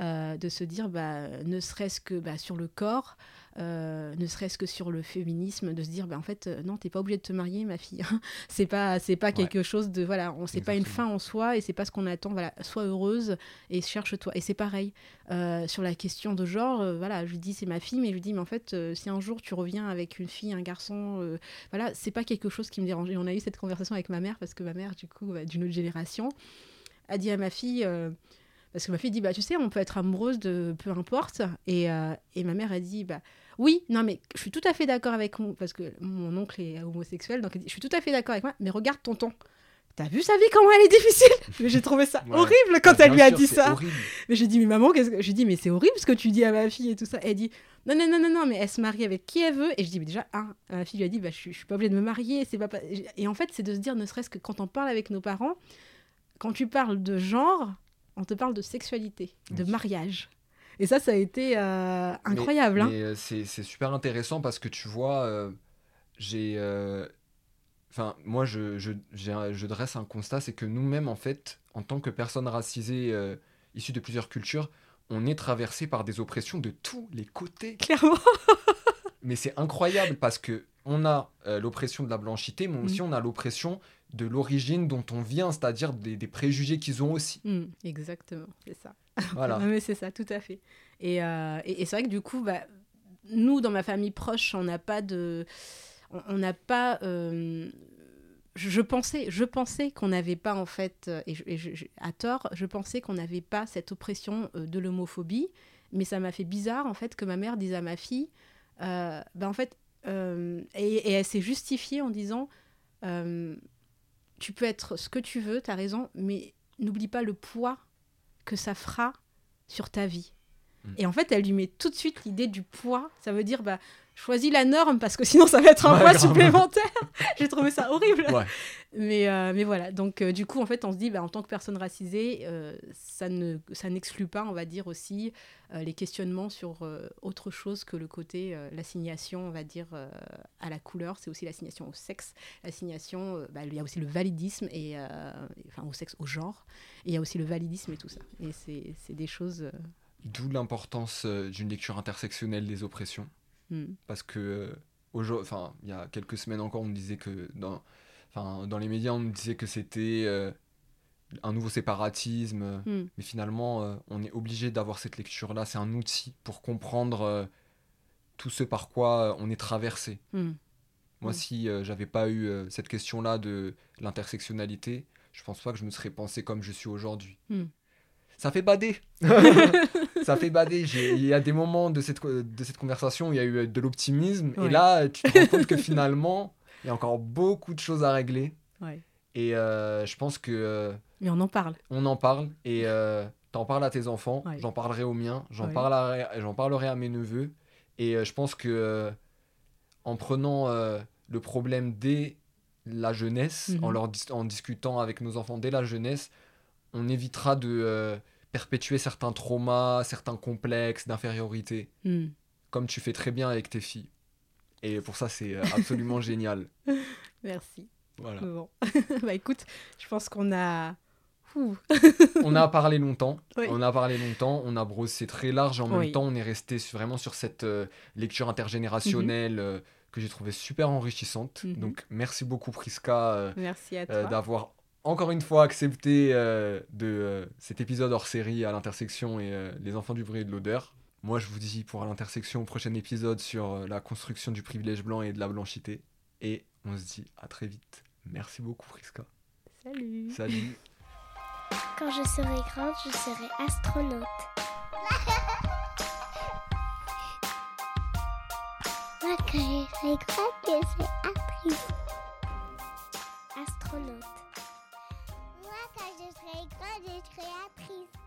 Speaker 3: euh, de se dire, bah, ne serait-ce que bah, sur le corps, euh, ne serait-ce que sur le féminisme, de se dire, bah, en fait, euh, non, t'es pas obligée de te marier, ma fille. c'est pas, c'est pas quelque chose de, voilà, on c'est pas une fin en soi et c'est pas ce qu'on attend. Voilà, sois heureuse et cherche-toi. Et c'est pareil. Euh, sur la question de genre, voilà, je lui dis c'est ma fille, mais je lui dis mais en fait, si un jour tu reviens avec une fille, un garçon, voilà, c'est pas quelque chose qui me dérange. Et on a eu cette conversation avec ma mère parce que ma mère, du coup, bah, d'une autre génération, a dit à ma fille. Parce que ma fille dit, bah, tu sais, on peut être amoureuse de peu importe. Et, euh, et ma mère a dit, bah, oui, non, mais je suis tout à fait d'accord avec mon... Parce que mon oncle est homosexuel, donc elle dit, je suis tout à fait d'accord avec moi, mais regarde tonton. T'as vu sa vie, comment elle est difficile? Mais j'ai trouvé ça
Speaker 2: Ouais.
Speaker 3: horrible quand
Speaker 2: Bah,
Speaker 3: elle lui a
Speaker 2: sûr,
Speaker 3: dit ça.
Speaker 2: horrible.
Speaker 3: Mais j'ai dit, mais maman, qu'est-ce que. J'ai dit, mais c'est horrible ce que tu dis à ma fille et tout ça. Elle dit, non, non, non, non, non, mais elle se marie avec qui elle veut. Et je dis, mais déjà, un, ma fille lui a dit, bah, je, je suis pas obligée de me marier. c'est pas, pas- Et en fait, c'est de se dire, ne serait-ce que quand on parle avec nos parents, quand tu parles de genre, on te parle de sexualité, de mariage. Et ça, ça a été euh, incroyable. hein.
Speaker 2: Mais euh, c'est super intéressant parce que tu vois, euh, j'ai. Enfin, moi, je, je, je dresse un constat, c'est que nous-mêmes, en fait, en tant que personnes racisées issues de plusieurs cultures, on est traversé par des oppressions de tous les côtés.
Speaker 3: Clairement.
Speaker 2: Mais c'est incroyable parce que on a l'oppression de la blanchité, mais aussi on a l'oppression de l'origine dont on vient, c'est-à-dire des, des préjugés qu'ils ont aussi.
Speaker 3: Mm, exactement, c'est ça.
Speaker 2: Voilà.
Speaker 3: Non, mais c'est ça, tout à fait. Et, euh, et, et c'est vrai que du coup, bah, nous, dans ma famille proche, on n'a pas de. On n'a pas. euh, je, pensais, je pensais qu'on n'avait pas, en fait, euh, et, je- et je- je- à tort, je pensais qu'on n'avait pas cette oppression de l'homophobie, mais ça m'a fait bizarre, en fait, que ma mère dise à ma fille, euh, bah, en fait, et, et elle s'est justifiée en disant, tu peux être ce que tu veux, tu as raison, mais n'oublie pas le poids que ça fera sur ta vie.
Speaker 2: Mm.
Speaker 3: Et en fait, elle lui met tout de suite l'idée du poids. Ça veut dire, bah, choisis la norme parce que sinon ça va être un poids supplémentaire. J'ai trouvé ça horrible.
Speaker 2: Ouais.
Speaker 3: Mais, euh, mais voilà, donc euh, du coup, en fait, on se dit, bah, en tant que personne racisée, euh, ça ne ça n'exclut pas, on va dire aussi, les questionnements sur autre chose que le côté, l'assignation, on va dire, à la couleur. C'est aussi l'assignation au sexe. L'assignation, bah, il y a aussi le validisme, et, enfin au sexe, au genre. Et il y a aussi le validisme et tout ça. Et c'est c'est des choses...
Speaker 2: D'où l'importance d'une lecture intersectionnelle des oppressions.
Speaker 3: Hmm.
Speaker 2: parce que euh, enfin il y a quelques semaines encore on me disait que dans dans les médias on me disait que c'était euh, un nouveau séparatisme
Speaker 3: Hmm.
Speaker 2: mais finalement euh, on est obligé d'avoir cette lecture là c'est un outil pour comprendre euh, tout ce par quoi on est traversé
Speaker 3: Hmm.
Speaker 2: moi si j'avais pas eu cette question là de l'intersectionnalité je pense pas que je me serais pensé comme je suis aujourd'hui. Ça fait bader. Ça fait bader. Il y a des moments de cette, de cette conversation où il y a eu euh, de l'optimisme. Et là tu te rends compte que finalement il y a encore beaucoup de choses à régler.
Speaker 3: Ouais.
Speaker 2: et euh, je pense que euh,
Speaker 3: Mais on en parle.
Speaker 2: on en parle. Et euh, t'en parles à tes enfants,
Speaker 3: Ouais.
Speaker 2: j'en parlerai aux miens, j'en parlerai, parlerai à mes neveux. Et je pense que en prenant le problème dès la jeunesse, en
Speaker 3: Mhm.
Speaker 2: leur dis- en discutant avec nos enfants dès la jeunesse, on évitera de euh, perpétuer certains traumas, certains complexes d'infériorité,
Speaker 3: Hmm.
Speaker 2: comme tu fais très bien avec tes filles. Et pour ça, c'est euh, absolument génial.
Speaker 3: Merci.
Speaker 2: Voilà.
Speaker 3: Bon. bah écoute, je pense qu'on a.
Speaker 2: On a parlé longtemps,
Speaker 3: Oui.
Speaker 2: on a parlé longtemps, on a brossé très large, en même temps on est resté vraiment sur cette euh, lecture intergénérationnelle euh, que j'ai trouvé super enrichissante.
Speaker 3: Mhm.
Speaker 2: Donc merci beaucoup Priska euh,
Speaker 3: Merci à toi.
Speaker 2: d'avoir encore une fois accepté euh, de euh, cet épisode hors série à l'intersection et euh, les enfants du bruit et de l'odeur. Moi je vous dis pour à l'intersection au prochain épisode sur la construction du privilège blanc et de la blanchité. Et on se dit à très vite. Merci beaucoup Priska.
Speaker 3: Salut.
Speaker 2: Salut.
Speaker 1: Quand je serai grande, je serai astronaute. Moi, Moi, quand je serai grande, je serai actrice. Astronaute école des créatrices.